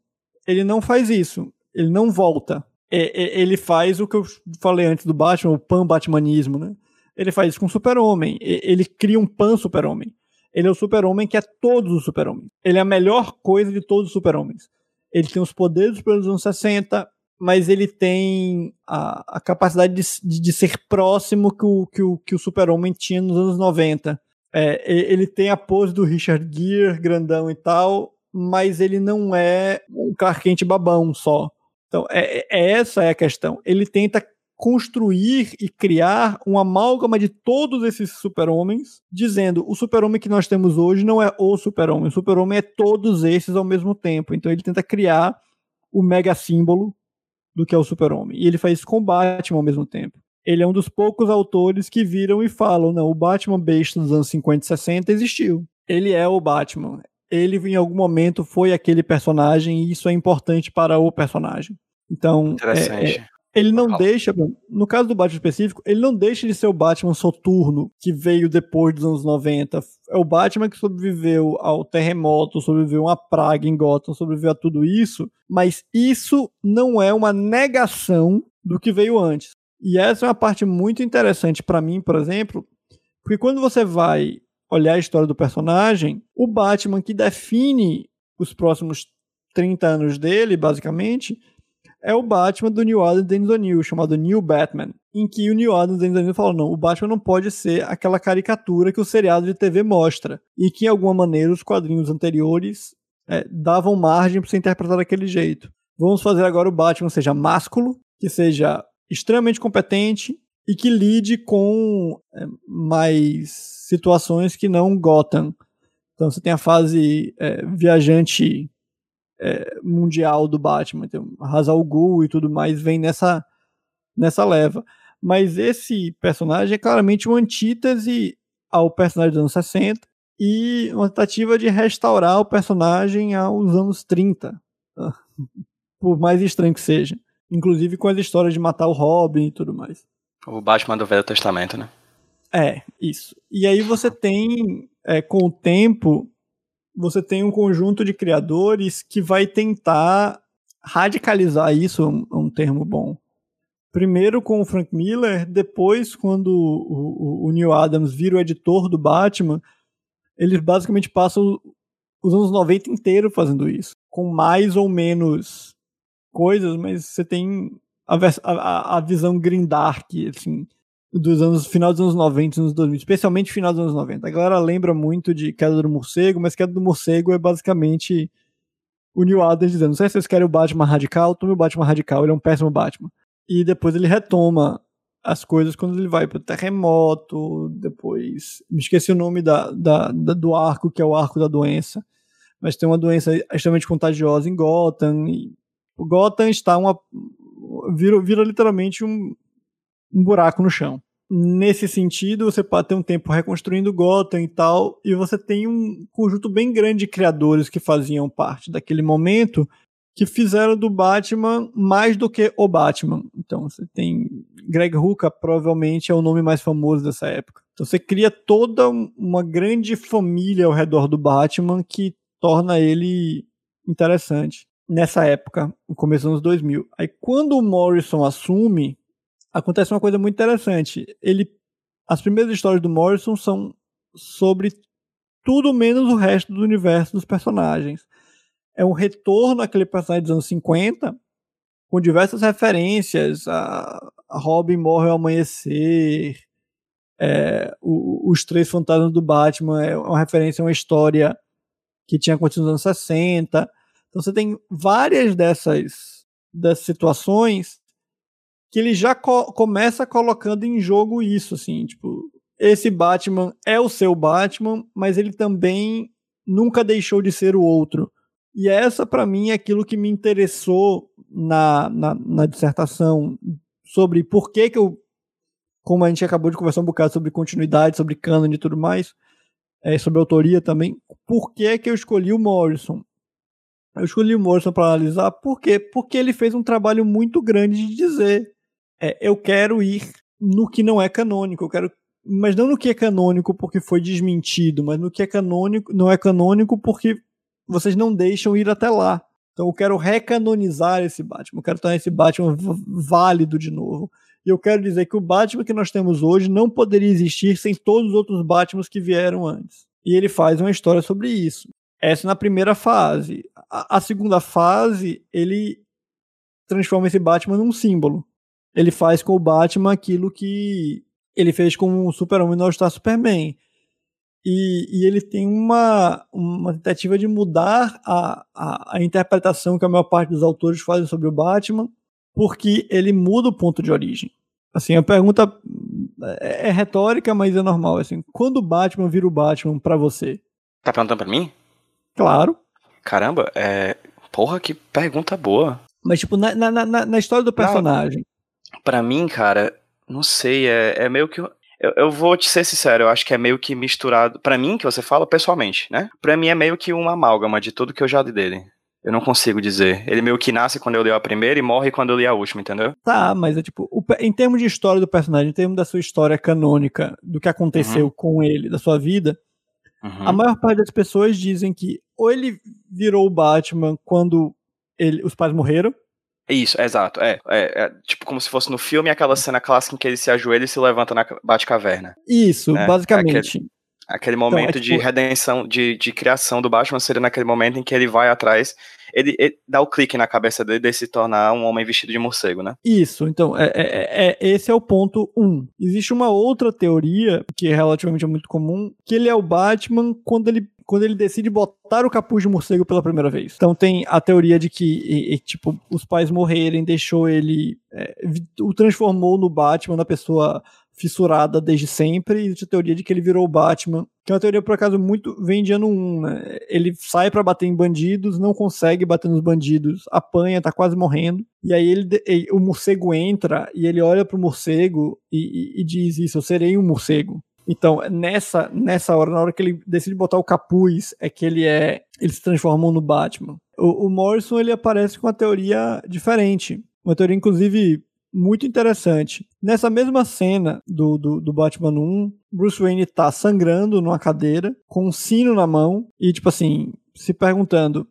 ele não faz isso. Ele não volta. ele faz o que eu falei antes do Batman, o pan-batmanismo, né? Ele faz isso com o super-homem. Ele cria um pan-super-homem. Ele é o super-homem que é todos os super-homens. Ele é a melhor coisa de todos os super-homens. Ele tem os poderes dos anos 60, mas ele tem a, a capacidade de, de, ser próximo que o, que o, que o Super-Homem tinha nos anos 90. É, ele tem a pose do Richard Gere, grandão e tal, mas ele não é um Clark Kent babão só. Então, é, é, essa é a questão. Ele tenta construir e criar uma amálgama de todos esses super-homens, dizendo o super-homem que nós temos hoje não é o super-homem, o super-homem é todos esses ao mesmo tempo. Então ele tenta criar o mega símbolo do que é o Super-Homem. E ele faz isso com o Batman ao mesmo tempo. Ele é um dos poucos autores que viram e falam: não, o Batman besta dos anos 50 e 60 existiu. Ele é o Batman. Ele, em algum momento, foi aquele personagem e isso é importante para o personagem. Então, é, é, ele não deixa, no caso do Batman específico, ele não deixa de ser o Batman soturno que veio depois dos anos 90. É o Batman que sobreviveu ao terremoto, sobreviveu a uma praga em Gotham, sobreviveu a tudo isso, mas isso não é uma negação do que veio antes. E essa é uma parte muito interessante para mim, por exemplo, porque quando você vai olhar a história do personagem, o Batman que define os próximos 30 anos dele, basicamente, é o Batman do New Adams Dennis O'Neill, chamado New Batman, em que o New Adams Dennis O'Neill falou, não, o Batman não pode ser aquela caricatura que o seriado de TV mostra, e que, em alguma maneira, os quadrinhos anteriores é, davam margem para ser interpretado daquele jeito. Vamos fazer agora o Batman seja másculo, que seja extremamente competente e que lide com é, mais situações que não Gotham. Então você tem a fase é, viajante é, mundial do Batman, então, Hazal Ghul e tudo mais, vem nessa nessa leva. Mas esse personagem é claramente uma antítese ao personagem dos anos 60 e uma tentativa de restaurar o personagem aos anos 30. Por mais estranho que seja. Inclusive com as histórias de matar o Robin e tudo mais. O Batman do Velho Testamento, né? É, isso. E aí você tem, é, com o tempo, você tem um conjunto de criadores que vai tentar radicalizar isso, é um, termo bom. Primeiro com o Frank Miller, depois quando o, o, o Neil Adams vira o editor do Batman, eles basicamente passam os anos 90 inteiro fazendo isso, com mais ou menos coisas, mas você tem a, a, a visão grindark, assim, dos anos, final dos anos 90 e anos 2000, especialmente final dos anos 90. A galera lembra muito de Queda do Morcego, mas Queda do Morcego é basicamente o Neil Adams dizendo, não sei se vocês querem o Batman radical, tome o Batman radical, ele é um péssimo Batman. E depois ele retoma as coisas quando ele vai pro terremoto, depois. Me esqueci o nome da, da, da, do arco, que é o arco da doença. Mas tem uma doença extremamente contagiosa em Gotham. E o Gotham está uma. Vira, vira literalmente um, um buraco no chão. Nesse sentido, você pode ter um tempo reconstruindo Gotham e tal, e você tem um conjunto bem grande de criadores que faziam parte daquele momento que fizeram do Batman mais do que o Batman. Então você tem Greg Rucka, provavelmente é o nome mais famoso dessa época. Então você cria toda uma grande família ao redor do Batman que torna ele interessante. Nessa época, no começo dos anos 2000. Aí quando o Morrison assume, acontece uma coisa muito interessante. Ele, as primeiras histórias do Morrison são sobre tudo menos o resto do universo dos personagens é um retorno àquele personagem dos anos 50, com diversas referências. A, a Robin morre ao amanhecer, é, o, os Três Fantasmas do Batman é uma referência a uma história que tinha acontecido nos anos 60. Então você tem várias dessas, dessas situações que ele já co começa colocando em jogo isso, assim, tipo, esse Batman é o seu Batman, mas ele também nunca deixou de ser o outro. E essa, para mim, é aquilo que me interessou na, na, na, dissertação sobre por que que eu, como a gente acabou de conversar um bocado sobre continuidade, sobre canon e tudo mais, é, sobre autoria também, por que que eu escolhi o Morrison? Eu escolhi o Morrison para analisar, por quê? Porque ele fez um trabalho muito grande de dizer, é, eu quero ir no que não é canônico, eu quero mas não no que é canônico porque foi desmentido, mas no que é canônico, não é canônico porque vocês não deixam ir até lá. Então eu quero recanonizar esse Batman, eu quero tornar esse Batman válido de novo. E eu quero dizer que o Batman que nós temos hoje não poderia existir sem todos os outros Batmans que vieram antes. E ele faz uma história sobre isso. Essa na primeira fase. A, a segunda fase, ele transforma esse Batman num símbolo. Ele faz com o Batman aquilo que ele fez com o Super-Homem no All-Star Superman. E, e, ele tem uma, uma tentativa de mudar a, a, a, interpretação que a maior parte dos autores fazem sobre o Batman, porque ele muda o ponto de origem. Assim, a pergunta é, é retórica, mas é normal. Assim, quando o Batman vira o Batman para você? Tá perguntando pra mim? Claro. Caramba, é. Porra, que pergunta boa. Mas, tipo, na, na, na, na história do personagem. Para mim, cara, não sei, é, é meio que eu, eu, vou te ser sincero, eu acho que é meio que misturado. para mim, que você fala pessoalmente, né? Pra mim é meio que uma amálgama de tudo que eu já li dele. Eu não consigo dizer. Ele meio que nasce quando eu li a primeira e morre quando eu li a última, entendeu? Tá, mas é tipo, o, em termos de história do personagem, em termos da sua história canônica, do que aconteceu uhum. com ele, da sua vida, uhum. a maior parte das pessoas dizem que ou ele virou o Batman quando ele, os pais morreram, isso, exato. É, é, é, tipo como se fosse no filme aquela cena clássica em que ele se ajoelha e se levanta na Batcaverna. Isso, né? basicamente. Aquele, aquele momento então, é, tipo... de redenção, de, de criação do Batman seria naquele momento em que ele vai atrás, ele, ele, dá o clique na cabeça dele de se tornar um homem vestido de morcego, né? Isso, então, é, é, é, é esse é o ponto um. Existe uma outra teoria, que é relativamente muito comum, que ele é o Batman quando ele quando ele decide botar o capuz de morcego pela primeira vez. Então tem a teoria de que, e, e, tipo, os pais morrerem, deixou ele. É, o transformou no Batman, na pessoa fissurada desde sempre, e a teoria de que ele virou o Batman, que é uma teoria, por acaso, muito vem de ano 1, né? Ele sai para bater em bandidos, não consegue bater nos bandidos, apanha, tá quase morrendo, e aí ele, ele o morcego entra e ele olha pro morcego e, e, e diz isso, eu serei um morcego. Então, nessa, nessa hora, na hora que ele decide botar o capuz, é que ele é. Eles se transformam no Batman. O, o Morrison ele aparece com uma teoria diferente. Uma teoria, inclusive, muito interessante. Nessa mesma cena do, do, do, Batman 1, Bruce Wayne tá sangrando numa cadeira, com um sino na mão, e tipo assim, se perguntando: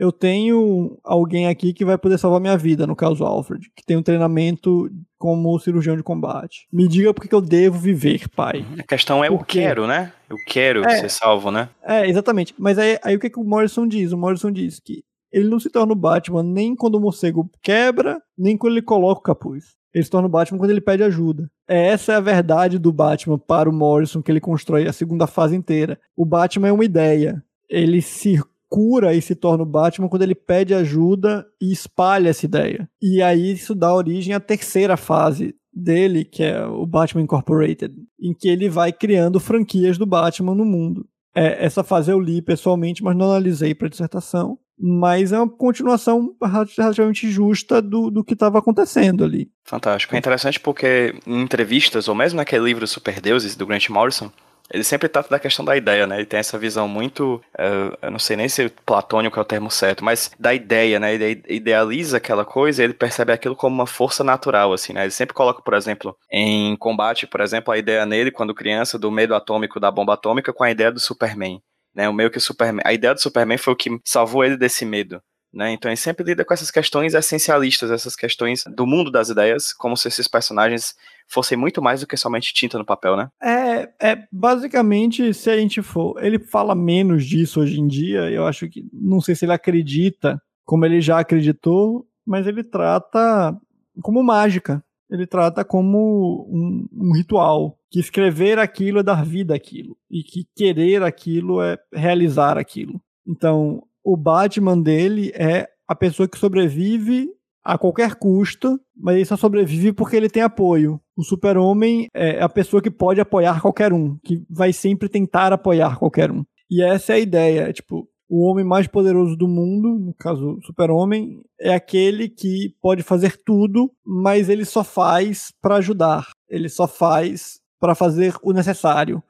eu tenho alguém aqui que vai poder salvar minha vida, no caso Alfred, que tem um treinamento como cirurgião de combate. Me diga por que eu devo viver, pai. A questão é eu quero, né? Eu quero é, ser salvo, né? É, exatamente. Mas aí, aí o que, que o Morrison diz? O Morrison diz que ele não se torna o Batman nem quando o morcego quebra, nem quando ele coloca o capuz. Ele se torna o Batman quando ele pede ajuda. Essa é a verdade do Batman para o Morrison que ele constrói a segunda fase inteira. O Batman é uma ideia. Ele se cura e se torna o Batman quando ele pede ajuda e espalha essa ideia. E aí isso dá origem à terceira fase dele, que é o Batman Incorporated, em que ele vai criando franquias do Batman no mundo. É, essa fase eu li pessoalmente, mas não analisei para dissertação. Mas é uma continuação relativamente justa do, do que estava acontecendo ali. Fantástico. É interessante porque em entrevistas, ou mesmo naquele livro Super Deuses, do Grant Morrison, ele sempre trata da questão da ideia, né? Ele tem essa visão muito, uh, eu não sei nem se platônico é o termo certo, mas da ideia, né? Ele idealiza aquela coisa e ele percebe aquilo como uma força natural, assim, né? Ele sempre coloca, por exemplo, em combate, por exemplo, a ideia nele, quando criança, do medo atômico da bomba atômica com a ideia do Superman, né? O meio que o Superman, a ideia do Superman foi o que salvou ele desse medo. Né? Então ele sempre lida com essas questões essencialistas, essas questões do mundo das ideias, como se esses personagens fossem muito mais do que somente tinta no papel, né? É, é basicamente, se a gente for, ele fala menos disso hoje em dia, eu acho que, não sei se ele acredita, como ele já acreditou, mas ele trata como mágica, ele trata como um, um ritual, que escrever aquilo é dar vida àquilo, e que querer aquilo é realizar aquilo. Então, o Batman dele é a pessoa que sobrevive a qualquer custo, mas ele só sobrevive porque ele tem apoio. O super-homem é a pessoa que pode apoiar qualquer um, que vai sempre tentar apoiar qualquer um. E essa é a ideia, é, tipo, o homem mais poderoso do mundo, no caso o super-homem, é aquele que pode fazer tudo, mas ele só faz para ajudar. Ele só faz para fazer o necessário.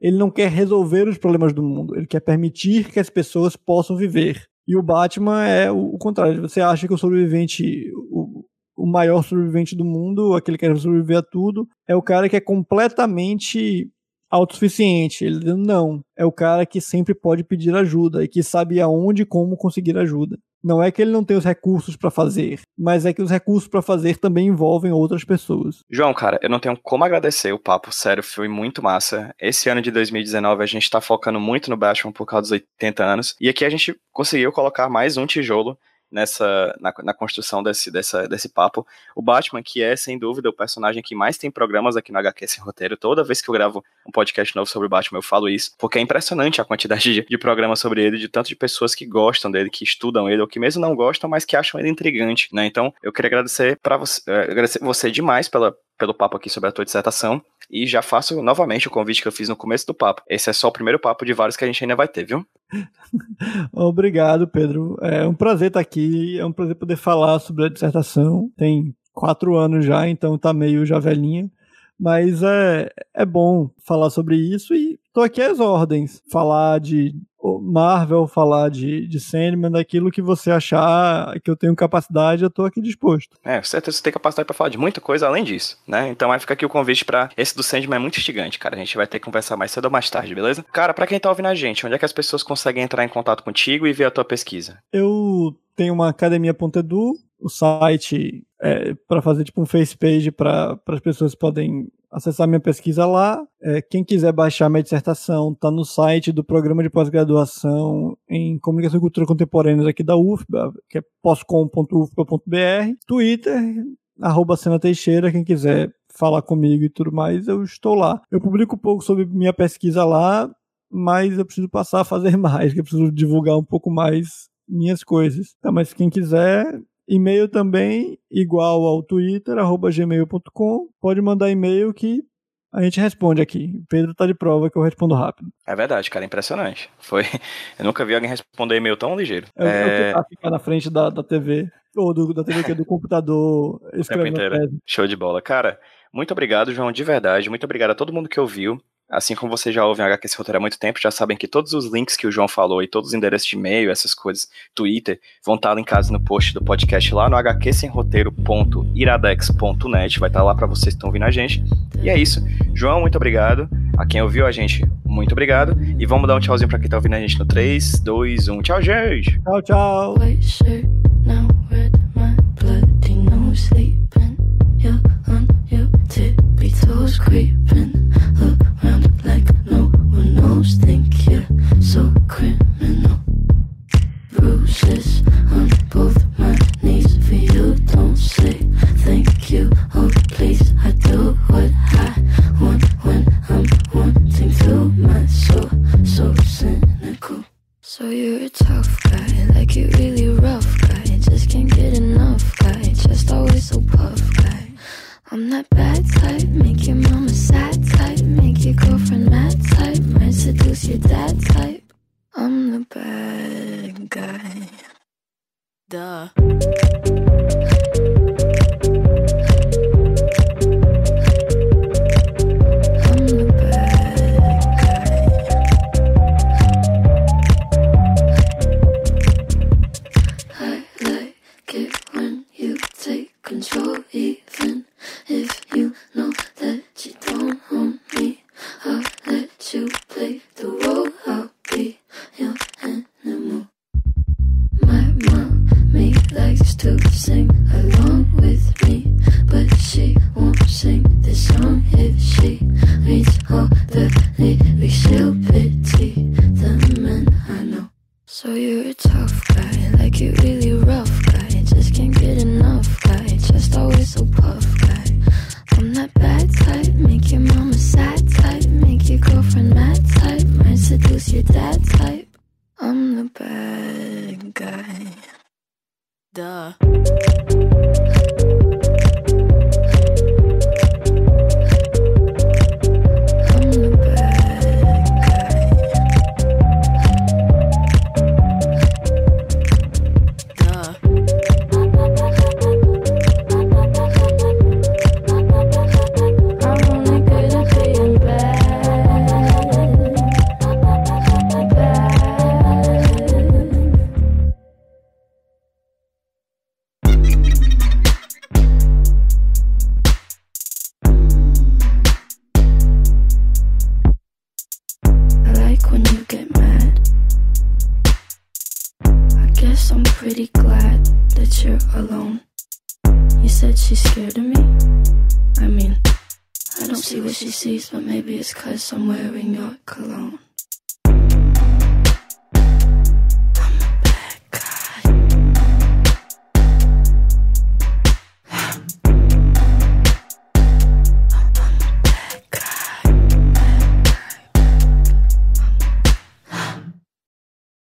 Ele não quer resolver os problemas do mundo, ele quer permitir que as pessoas possam viver. E o Batman é o, contrário. Você acha que o sobrevivente, o, o maior sobrevivente do mundo, aquele que quer sobreviver a tudo, é o cara que é completamente autossuficiente. Ele não. É o cara que sempre pode pedir ajuda e que sabe aonde e como conseguir ajuda. Não é que ele não tem os recursos para fazer, mas é que os recursos para fazer também envolvem outras pessoas. João, cara, eu não tenho como agradecer o papo, sério, foi muito massa. Esse ano de 2019 a gente tá focando muito no Batman por causa dos 80 anos, e aqui a gente conseguiu colocar mais um tijolo nessa na, na, construção desse, dessa, desse papo. O Batman, que é, sem dúvida, o personagem que mais tem programas aqui no HQ Sem Roteiro. Toda vez que eu gravo um podcast novo sobre o Batman, eu falo isso, porque é impressionante a quantidade de, de programas sobre ele, de tanto de pessoas que gostam dele, que estudam ele, ou que mesmo não gostam, mas que acham ele intrigante, né? Então, eu queria agradecer para você, eh, agradecer você demais pela, pelo papo aqui sobre a tua dissertação. E já faço novamente o convite que eu fiz no começo do papo. Esse é só o primeiro papo de vários que a gente ainda vai ter, viu? Obrigado, Pedro. É um prazer estar aqui. É um prazer poder falar sobre a dissertação. Tem quatro anos já, então tá meio já velhinha. Mas é, é bom falar sobre isso e tô aqui às ordens. Falar de Marvel, falar de, de Sandman, daquilo que você achar que eu tenho capacidade, eu tô aqui disposto. É, certeza você tem capacidade para falar de muita coisa além disso, né? Então vai ficar aqui o convite para esse do Sandman é muito instigante, cara. A gente vai ter que conversar mais cedo ou mais tarde, beleza? Cara, para quem tá ouvindo a gente, onde é que as pessoas conseguem entrar em contato contigo e ver a tua pesquisa? Eu tenho uma academia.edu, o site é, para fazer tipo um face page para as pessoas podem acessar minha pesquisa lá. É, quem quiser baixar minha dissertação, tá no site do programa de pós-graduação em Comunicação e Cultura Contemporâneas aqui da UFBA, que é poscom.ufba.br. Twitter, arroba Sena Teixeira, quem quiser falar comigo e tudo mais, eu estou lá. Eu publico um pouco sobre minha pesquisa lá, mas eu preciso passar a fazer mais, que eu preciso divulgar um pouco mais minhas coisas. Tá, mas quem quiser, e-mail também, igual ao Twitter, arroba gmail.com. Pode mandar e-mail que a gente responde aqui. Pedro tá de prova que eu respondo rápido. É verdade, cara, impressionante. Foi. Eu nunca vi alguém responder e-mail tão ligeiro. É, é... é ficar na frente da, da TV, ou do, da TV que é do computador, escrevendo. Show de bola. Cara, muito obrigado, João, de verdade. Muito obrigado a todo mundo que ouviu. Assim como vocês já ouvem a HQ Roteiro há muito tempo, já sabem que todos os links que o João falou e todos os endereços de e-mail, essas coisas, Twitter, vão estar linkados no post do podcast lá no hqsemroteiro.iradex.net. Vai estar lá para vocês que estão ouvindo a gente. E é isso. João, muito obrigado. A quem ouviu a gente, muito obrigado. E vamos dar um tchauzinho para quem tá ouvindo a gente no 3, 2, 1. Tchau, gente! Tchau, tchau! creeping no one. Think you're so criminal. Bruises on both my knees for you. Don't say thank you. Oh, please, I do what I want when I'm wanting to. My soul, so cynical. So you're a tough guy, like you're really rough guy.